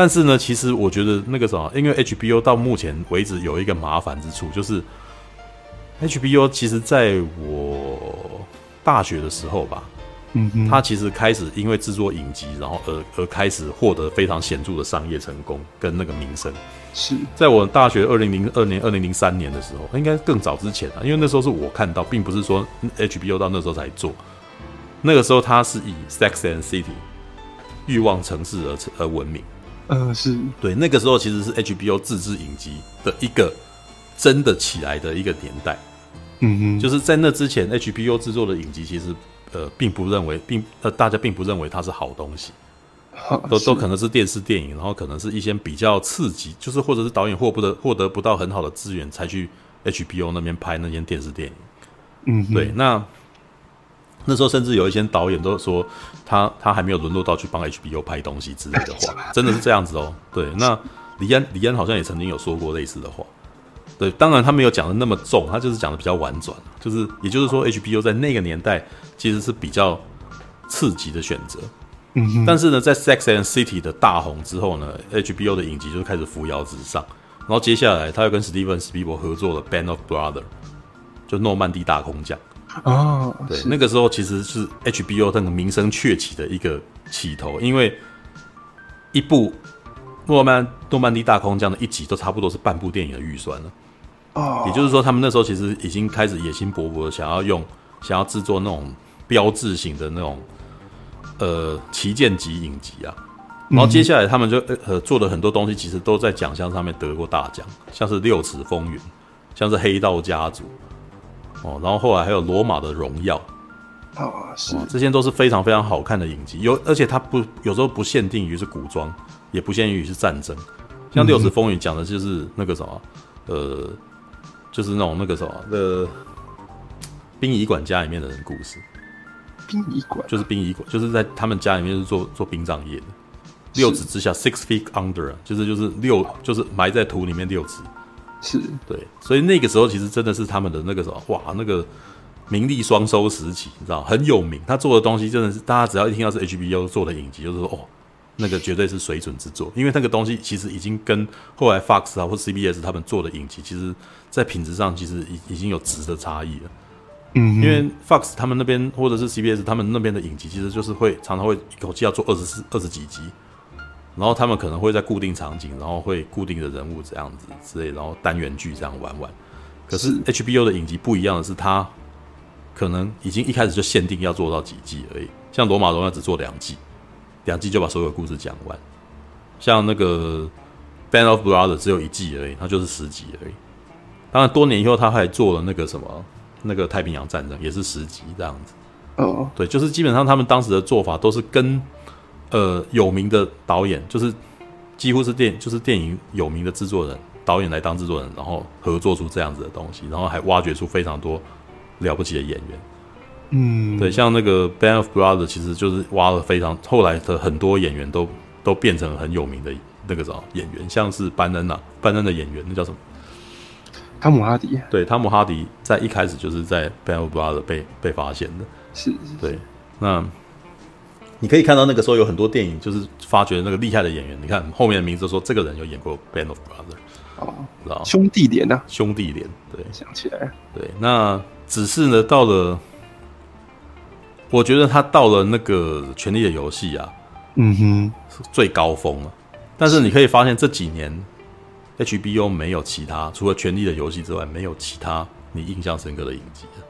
但是呢，其实我觉得那个什么，因为 HBO 到目前为止有一个麻烦之处，就是 HBO 其实在我大学的时候吧。嗯，他其实开始因为制作影集，然后而而开始获得非常显著的商业成功跟那个名声。是在我大学二零零二年、二零零三年的时候，应该更早之前啊，因为那时候是我看到，并不是说 HBO 到那时候才做。那个时候他是以《Sex and City》欲望城市而而闻名。呃，是对，那个时候其实是 HBO 自制影集的一个真的起来的一个年代。嗯哼，就是在那之前，HBO 制作的影集其实。呃，并不认为，并呃，大家并不认为它是好东西，都都可能是电视电影，然后可能是一些比较刺激，就是或者是导演获不得获得不到很好的资源，才去 HBO 那边拍那些电视电影。嗯，对，那那时候甚至有一些导演都说他他还没有沦落到去帮 HBO 拍东西之类的话，真的是这样子哦。对，那李安李安好像也曾经有说过类似的话。对，当然他没有讲的那么重，他就是讲的比较婉转，就是也就是说，HBO 在那个年代其实是比较刺激的选择。嗯，但是呢，在《Sex and City》的大红之后呢，HBO 的影集就开始扶摇直上，然后接下来他又跟史蒂芬史匹柏合作了《Band of Brothers》，就诺曼底大空降。哦，对，那个时候其实是 HBO 那个名声鹊起的一个起头，因为一部诺曼诺曼底大空降的一集都差不多是半部电影的预算了。哦，也就是说，他们那时候其实已经开始野心勃勃的想要用，想要制作那种标志型的那种呃旗舰级影集啊。然后接下来他们就呃做了很多东西，其实都在奖项上面得过大奖，像是《六尺风云》，像是《黑道家族》哦，然后后来还有《罗马的荣耀》哦，是这些都是非常非常好看的影集。有而且它不有时候不限定于是古装，也不限定于是战争，像《六尺风云》讲的就是那个什么呃。就是那种那个什么的殡仪馆家里面的人故事，殡仪馆就是殡仪馆，就是在他们家里面是做做殡葬业的。六尺之下，Six Feet Under，就是就是六，就是埋在土里面六尺。是对，所以那个时候其实真的是他们的那个什么，哇，那个名利双收时期，你知道很有名。他做的东西真的是，大家只要一听到是 HBO 做的影集，就是说哦。那个绝对是水准之作，因为那个东西其实已经跟后来 Fox 啊或 CBS 他们做的影集，其实，在品质上其实已已经有质的差异了。嗯，因为 Fox 他们那边或者是 CBS 他们那边的影集，其实就是会常常会一口气要做二十四、二十几集，然后他们可能会在固定场景，然后会固定的人物这样子之类，然后单元剧这样玩玩。可是 HBO 的影集不一样的是，它可能已经一开始就限定要做到几季而已，像《罗马荣耀》只做两季。两季就把所有故事讲完，像那个《Band of Brothers》只有一季而已，它就是十集而已。当然，多年以后他还做了那个什么，那个太平洋战争也是十集这样子。哦，对，就是基本上他们当时的做法都是跟呃有名的导演，就是几乎是电就是电影有名的制作人导演来当制作人，然后合作出这样子的东西，然后还挖掘出非常多了不起的演员。嗯，对，像那个 Band of Brothers，其实就是挖了非常后来的很多演员都都变成很有名的那个什么演员，像是班恩啊，班恩的演员那叫什么？汤姆哈迪。对，汤姆哈迪在一开始就是在 Band of Brothers 被被发现的。是，是，对，那你可以看到那个时候有很多电影就是发掘那个厉害的演员，你看后面的名字说这个人有演过 Band of Brothers，哦，知道兄弟连呐、啊，兄弟连，对，想起来，对，那只是呢，到了，我觉得他到了那个《权力的游戏》啊，嗯哼，是最高峰了。但是你可以发现这几年 HBO 没有其他除了《权力的游戏》之外，没有其他你印象深刻的影集了。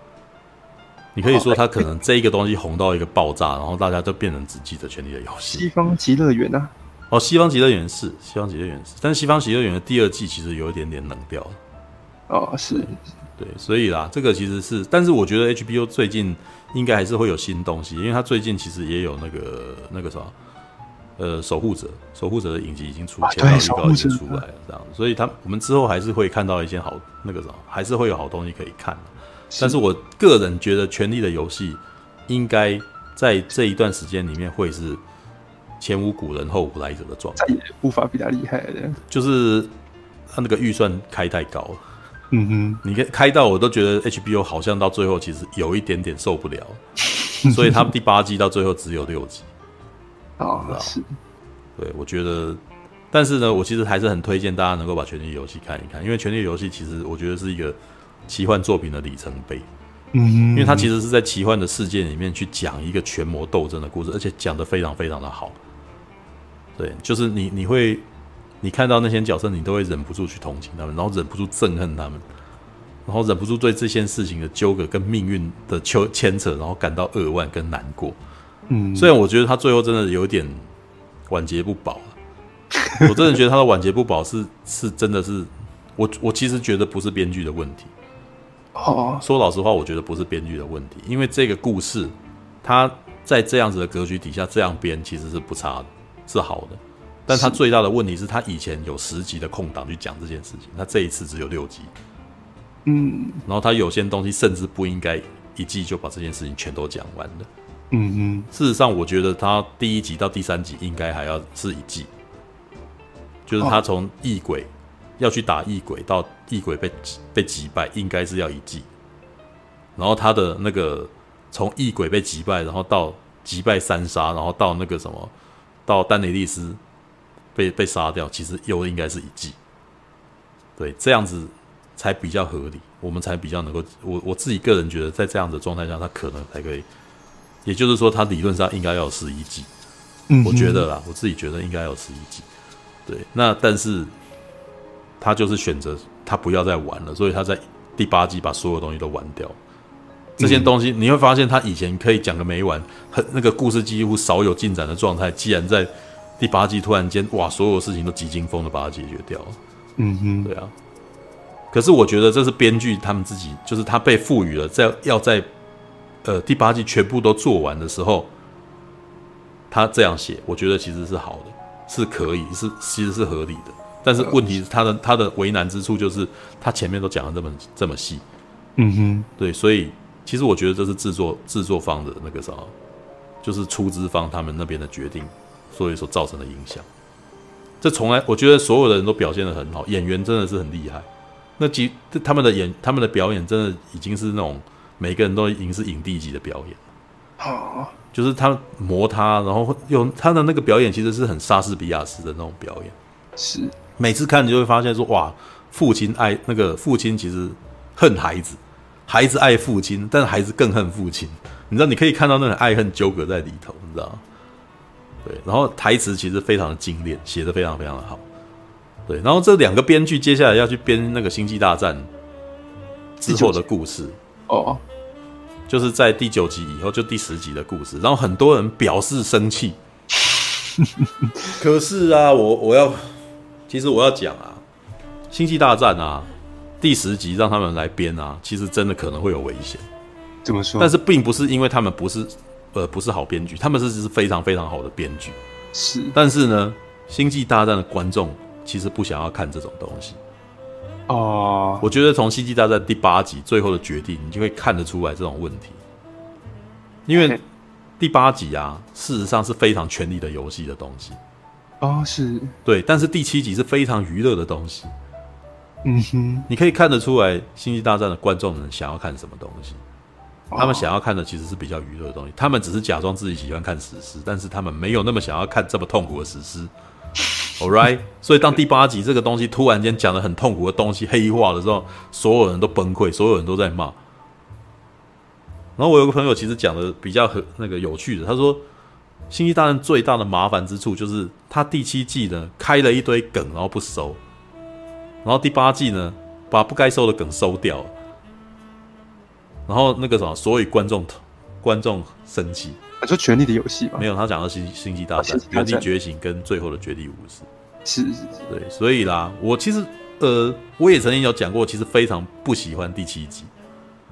你可以说它可能这一个东西红到一个爆炸，然后大家都变成只记得《权力的游戏》。西方极乐园啊，哦，西方极乐园是西方极乐园是，但是西方极乐园的第二季其实有一点点冷掉了。哦，是，对，所以啦，这个其实是，但是我觉得 HBO 最近应该还是会有新东西，因为他最近其实也有那个那个什么，呃，守护者，守护者的影集已经出，前导预告已经出来了，这样，所以他我们之后还是会看到一些好那个什么，还是会有好东西可以看。但是我个人觉得《权力的游戏》应该在这一段时间里面会是前无古人后无来者的状态，再也无法比他厉害的，就是他那个预算开太高了。嗯哼，你看开到我都觉得 HBO 好像到最后其实有一点点受不了，[LAUGHS] 所以他们第八季到最后只有六集。哦，是，对，我觉得，但是。呢，我其实还是很推荐大家能够把《权力游戏》看一看，因为《权力游戏》其实我觉得是一个奇幻作品的里程碑。嗯哼，因为它其实是在奇幻的世界里面去讲一个权谋斗争的故事，而且讲得非常非常的好。对，就是你你会。你看到那些角色，你都会忍不住去同情他们，然后忍不住憎恨他们，然后忍不住对这件事情的纠葛跟命运的牵牵扯，然后感到扼腕跟难过。嗯，虽然我觉得他最后真的有点晚节不保，[LAUGHS] 我真的觉得他的晚节不保是是真的是我我其实觉得不是编剧的问题。哦，说老实话，我觉得不是编剧的问题，因为这个故事他在这样子的格局底下这样编其实是不差的，是好的。但他最大的问题是他以前有十集的空档去讲这件事情，他这一次只有六集，嗯，然后他有些东西甚至不应该一季就把这件事情全都讲完的，嗯嗯，事实上，我觉得他第一集到第三集应该还要是一季，就是他从异鬼要去打异鬼到异鬼被被击败，应该是要一季，然后他的那个从异鬼被击败，然后到击败三杀，然后到那个什么到丹尼利斯。被被杀掉，其实又应该是一季，对，这样子才比较合理，我们才比较能够，我我自己个人觉得，在这样的状态下，他可能才可以，也就是说，他理论上应该要有十一季，嗯，我觉得啦，我自己觉得应该要有十一季，对，那但是他就是选择他不要再玩了，所以他在第八季把所有东西都玩掉，这些东西你会发现，他以前可以讲个没完，很那个故事几乎少有进展的状态，既然在第八季突然间，哇，所有事情都急惊风的把它解决掉了。嗯哼，对啊。可是我觉得这是编剧他们自己，就是他被赋予了在要在呃第八季全部都做完的时候，他这样写，我觉得其实是好的，是可以，是其实是合理的。但是问题是他的他的为难之处就是他前面都讲的这么这么细。嗯哼，对，所以其实我觉得这是制作制作方的那个啥，就是出资方他们那边的决定。所以所造成的影响，这从来我觉得所有的人都表现的很好，演员真的是很厉害。那几他们的演他们的表演真的已经是那种每个人都已经是影帝级的表演。好，就是他磨他，然后用他的那个表演其实是很莎士比亚式的那种表演。是每次看你就会发现说，哇，父亲爱那个父亲其实恨孩子，孩子爱父亲，但是孩子更恨父亲。你知道，你可以看到那种爱恨纠葛在里头，你知道吗？对，然后台词其实非常的精炼，写的非常非常的好。对，然后这两个编剧接下来要去编那个《星际大战》之后的故事哦，就是在第九集以后就第十集的故事。然后很多人表示生气，[LAUGHS] 可是啊，我我要其实我要讲啊，《星际大战》啊，第十集让他们来编啊，其实真的可能会有危险。怎么说？但是并不是因为他们不是。呃，不是好编剧，他们是是非常非常好的编剧，是。但是呢，《星际大战》的观众其实不想要看这种东西，哦，我觉得从《星际大战》第八集最后的决定，你就会看得出来这种问题。因为第八集啊，事实上是非常权力的游戏的东西。哦，是对，但是第七集是非常娱乐的东西。嗯哼，你可以看得出来，《星际大战》的观众们想要看什么东西。他们想要看的其实是比较娱乐的东西，他们只是假装自己喜欢看史诗，但是他们没有那么想要看这么痛苦的史诗。All right，[LAUGHS] 所以当第八集这个东西突然间讲的很痛苦的东西黑化的时候，所有人都崩溃，所有人都在骂。然后我有个朋友其实讲的比较很那个有趣的，他说《星际大战》最大的麻烦之处就是它第七季呢开了一堆梗，然后不收，然后第八季呢把不该收的梗收掉，然后那个什么，所以观众观众生气。你说《权力的游戏》吧？没有，他讲的是《星际大战》《权力觉醒》跟《最后的绝地武士》。是是是，对，所以啦，我其实呃，我也曾经有讲过，其实非常不喜欢第七集。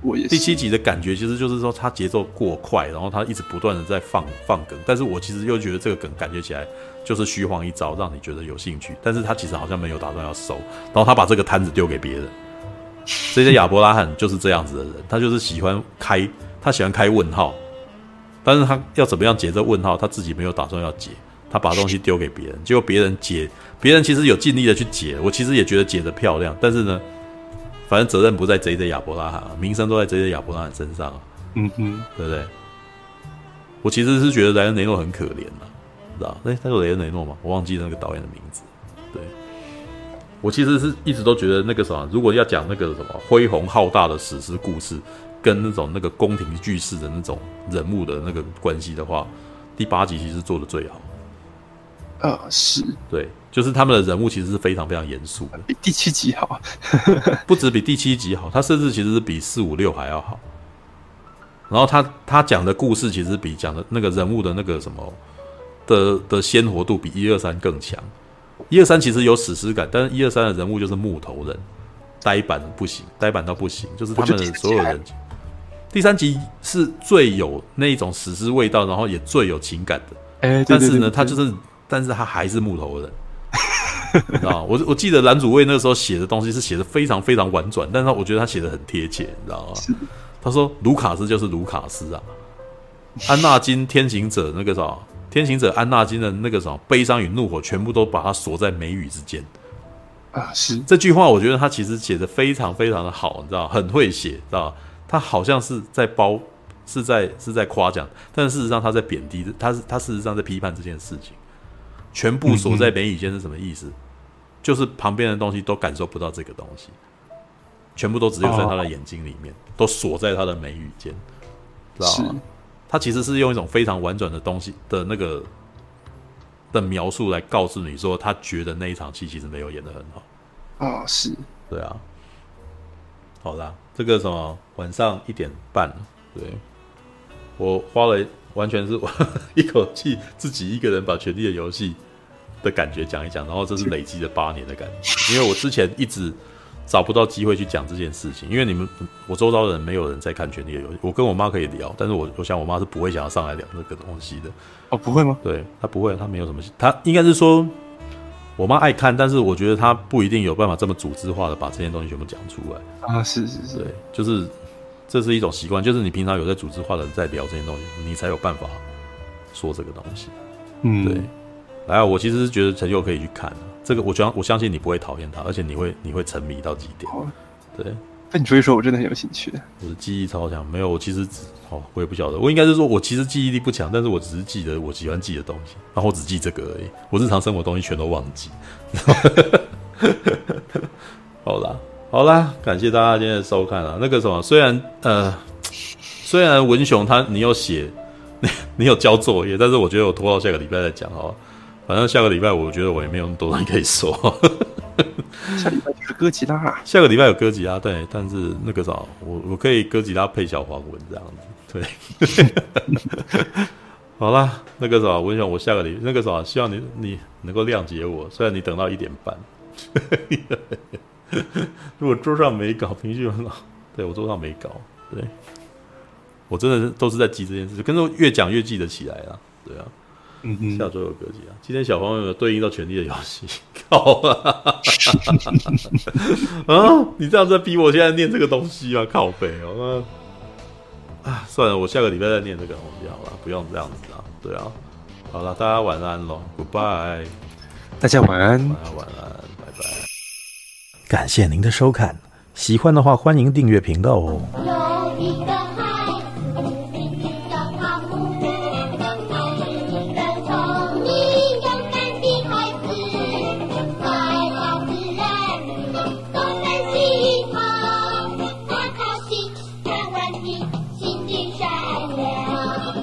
我也是。第七集的感觉其实就是说，它节奏过快，然后它一直不断的在放放梗，但是我其实又觉得这个梗感觉起来就是虚晃一招，让你觉得有兴趣，但是他其实好像没有打算要收，然后他把这个摊子丢给别人。这些亚伯拉罕就是这样子的人，他就是喜欢开，他喜欢开问号。但是他要怎么样解这问号，他自己没有打算要解，他把东西丢给别人，结果别人解，别人其实有尽力的去解，我其实也觉得解得漂亮，但是呢，反正责任不在 JJ 亚伯拉罕，名声都在 JJ 亚伯拉罕身上，嗯哼，对不对？我其实是觉得莱恩雷诺很可怜啊，知道？哎，他有莱恩雷诺吗？我忘记那个导演的名字。对，我其实是一直都觉得那个什么，如果要讲那个什么恢宏浩大的史诗故事。跟那种那个宫廷剧式的那种人物的那个关系的话，第八集其实做的最好。呃，是对，就是他们的人物其实是非常非常严肃的，比第七集好，[LAUGHS] 不止比第七集好，他甚至其实是比四五六还要好。然后他他讲的故事其实比讲的那个人物的那个什么的的鲜活度比一二三更强。一二三其实有史诗感，但是一二三的人物就是木头人，呆板不行，呆板到不行，就是他们的所有人。第三集是最有那一种史诗味道，然后也最有情感的。哎、欸，但是呢，他就是，但是他还是木头人，你知道？我我记得蓝主卫那个时候写的东西是写的非常非常婉转，但是我觉得他写的很贴切，你知道吗？他说卢卡斯就是卢卡斯啊，安纳金天行者那个啥，天行者安纳金的那个什么悲伤与怒火，全部都把它锁在眉宇之间啊。是这句话，我觉得他其实写的非常非常的好，你知道，很会写，知道。他好像是在包，是在是在夸奖，但事实上他在贬低，他是他事实上在批判这件事情。全部锁在眉宇间是什么意思？就是旁边的东西都感受不到这个东西，全部都只有在他的眼睛里面，哦、都锁在他的眉宇间，知道吗？他其实是用一种非常婉转的东西的那个的描述来告诉你说，他觉得那一场戏其实没有演的很好。啊、哦，是对啊。好啦，这个什么晚上一点半，对，我花了完全是我 [LAUGHS] 一口气自己一个人把《权力的游戏》的感觉讲一讲，然后这是累积了八年的感觉，[LAUGHS] 因为我之前一直找不到机会去讲这件事情，因为你们我周遭的人没有人在看《权力的游戏》，我跟我妈可以聊，但是我我想我妈是不会想要上来聊这个东西的。哦，不会吗？对，她不会，她没有什么，她应该是说。我妈爱看，但是我觉得她不一定有办法这么组织化的把这些东西全部讲出来啊！是是是，对，就是这是一种习惯，就是你平常有在组织化的在聊这些东西，你才有办法说这个东西。嗯，对。来啊，我其实是觉得陈佑可以去看这个，我相我相信你不会讨厌他，而且你会你会沉迷到极点。对。那你说一说，我真的很有兴趣。我的记忆超强，没有，我其实只哦，我也不晓得，我应该是说，我其实记忆力不强，但是我只是记得我喜欢记的东西，然后我只记这个而已，我日常生活东西全都忘记。[LAUGHS] 好啦，好啦，感谢大家今天的收看啊。那个什么，虽然呃，虽然文雄他你有写，你 [LAUGHS] 你有交作业，但是我觉得我拖到下个礼拜再讲好，反正下个礼拜我觉得我也没有那么多人可以说。下礼拜就是哥吉拉，啊，[LAUGHS] 下个礼拜有哥吉拉，对，但是那个啥，我我可以哥吉拉配小黄文这样子，对。[LAUGHS] 好啦，那个啥，文雄，我下个礼那个啥，希望你你能够谅解我，虽然你等到一点半。[LAUGHS] 如果桌上没搞，情绪很好，对我桌上没搞，对，我真的是都是在记这件事，跟着越讲越记得起来啊，对啊。嗯嗯，下周有歌集啊。今天小朋友有对应到《权力的游戏》？[LAUGHS] 靠啊！[LAUGHS] 啊，你这样在逼我现在念这个东西啊？靠北哦，那啊，算了，我下个礼拜再念这个，东西好了，不用这样子啊。对啊，好了，大家晚安喽，Goodbye，大家晚安，晚安，晚安。感谢您的收看。喜欢的话欢迎订阅频道哦。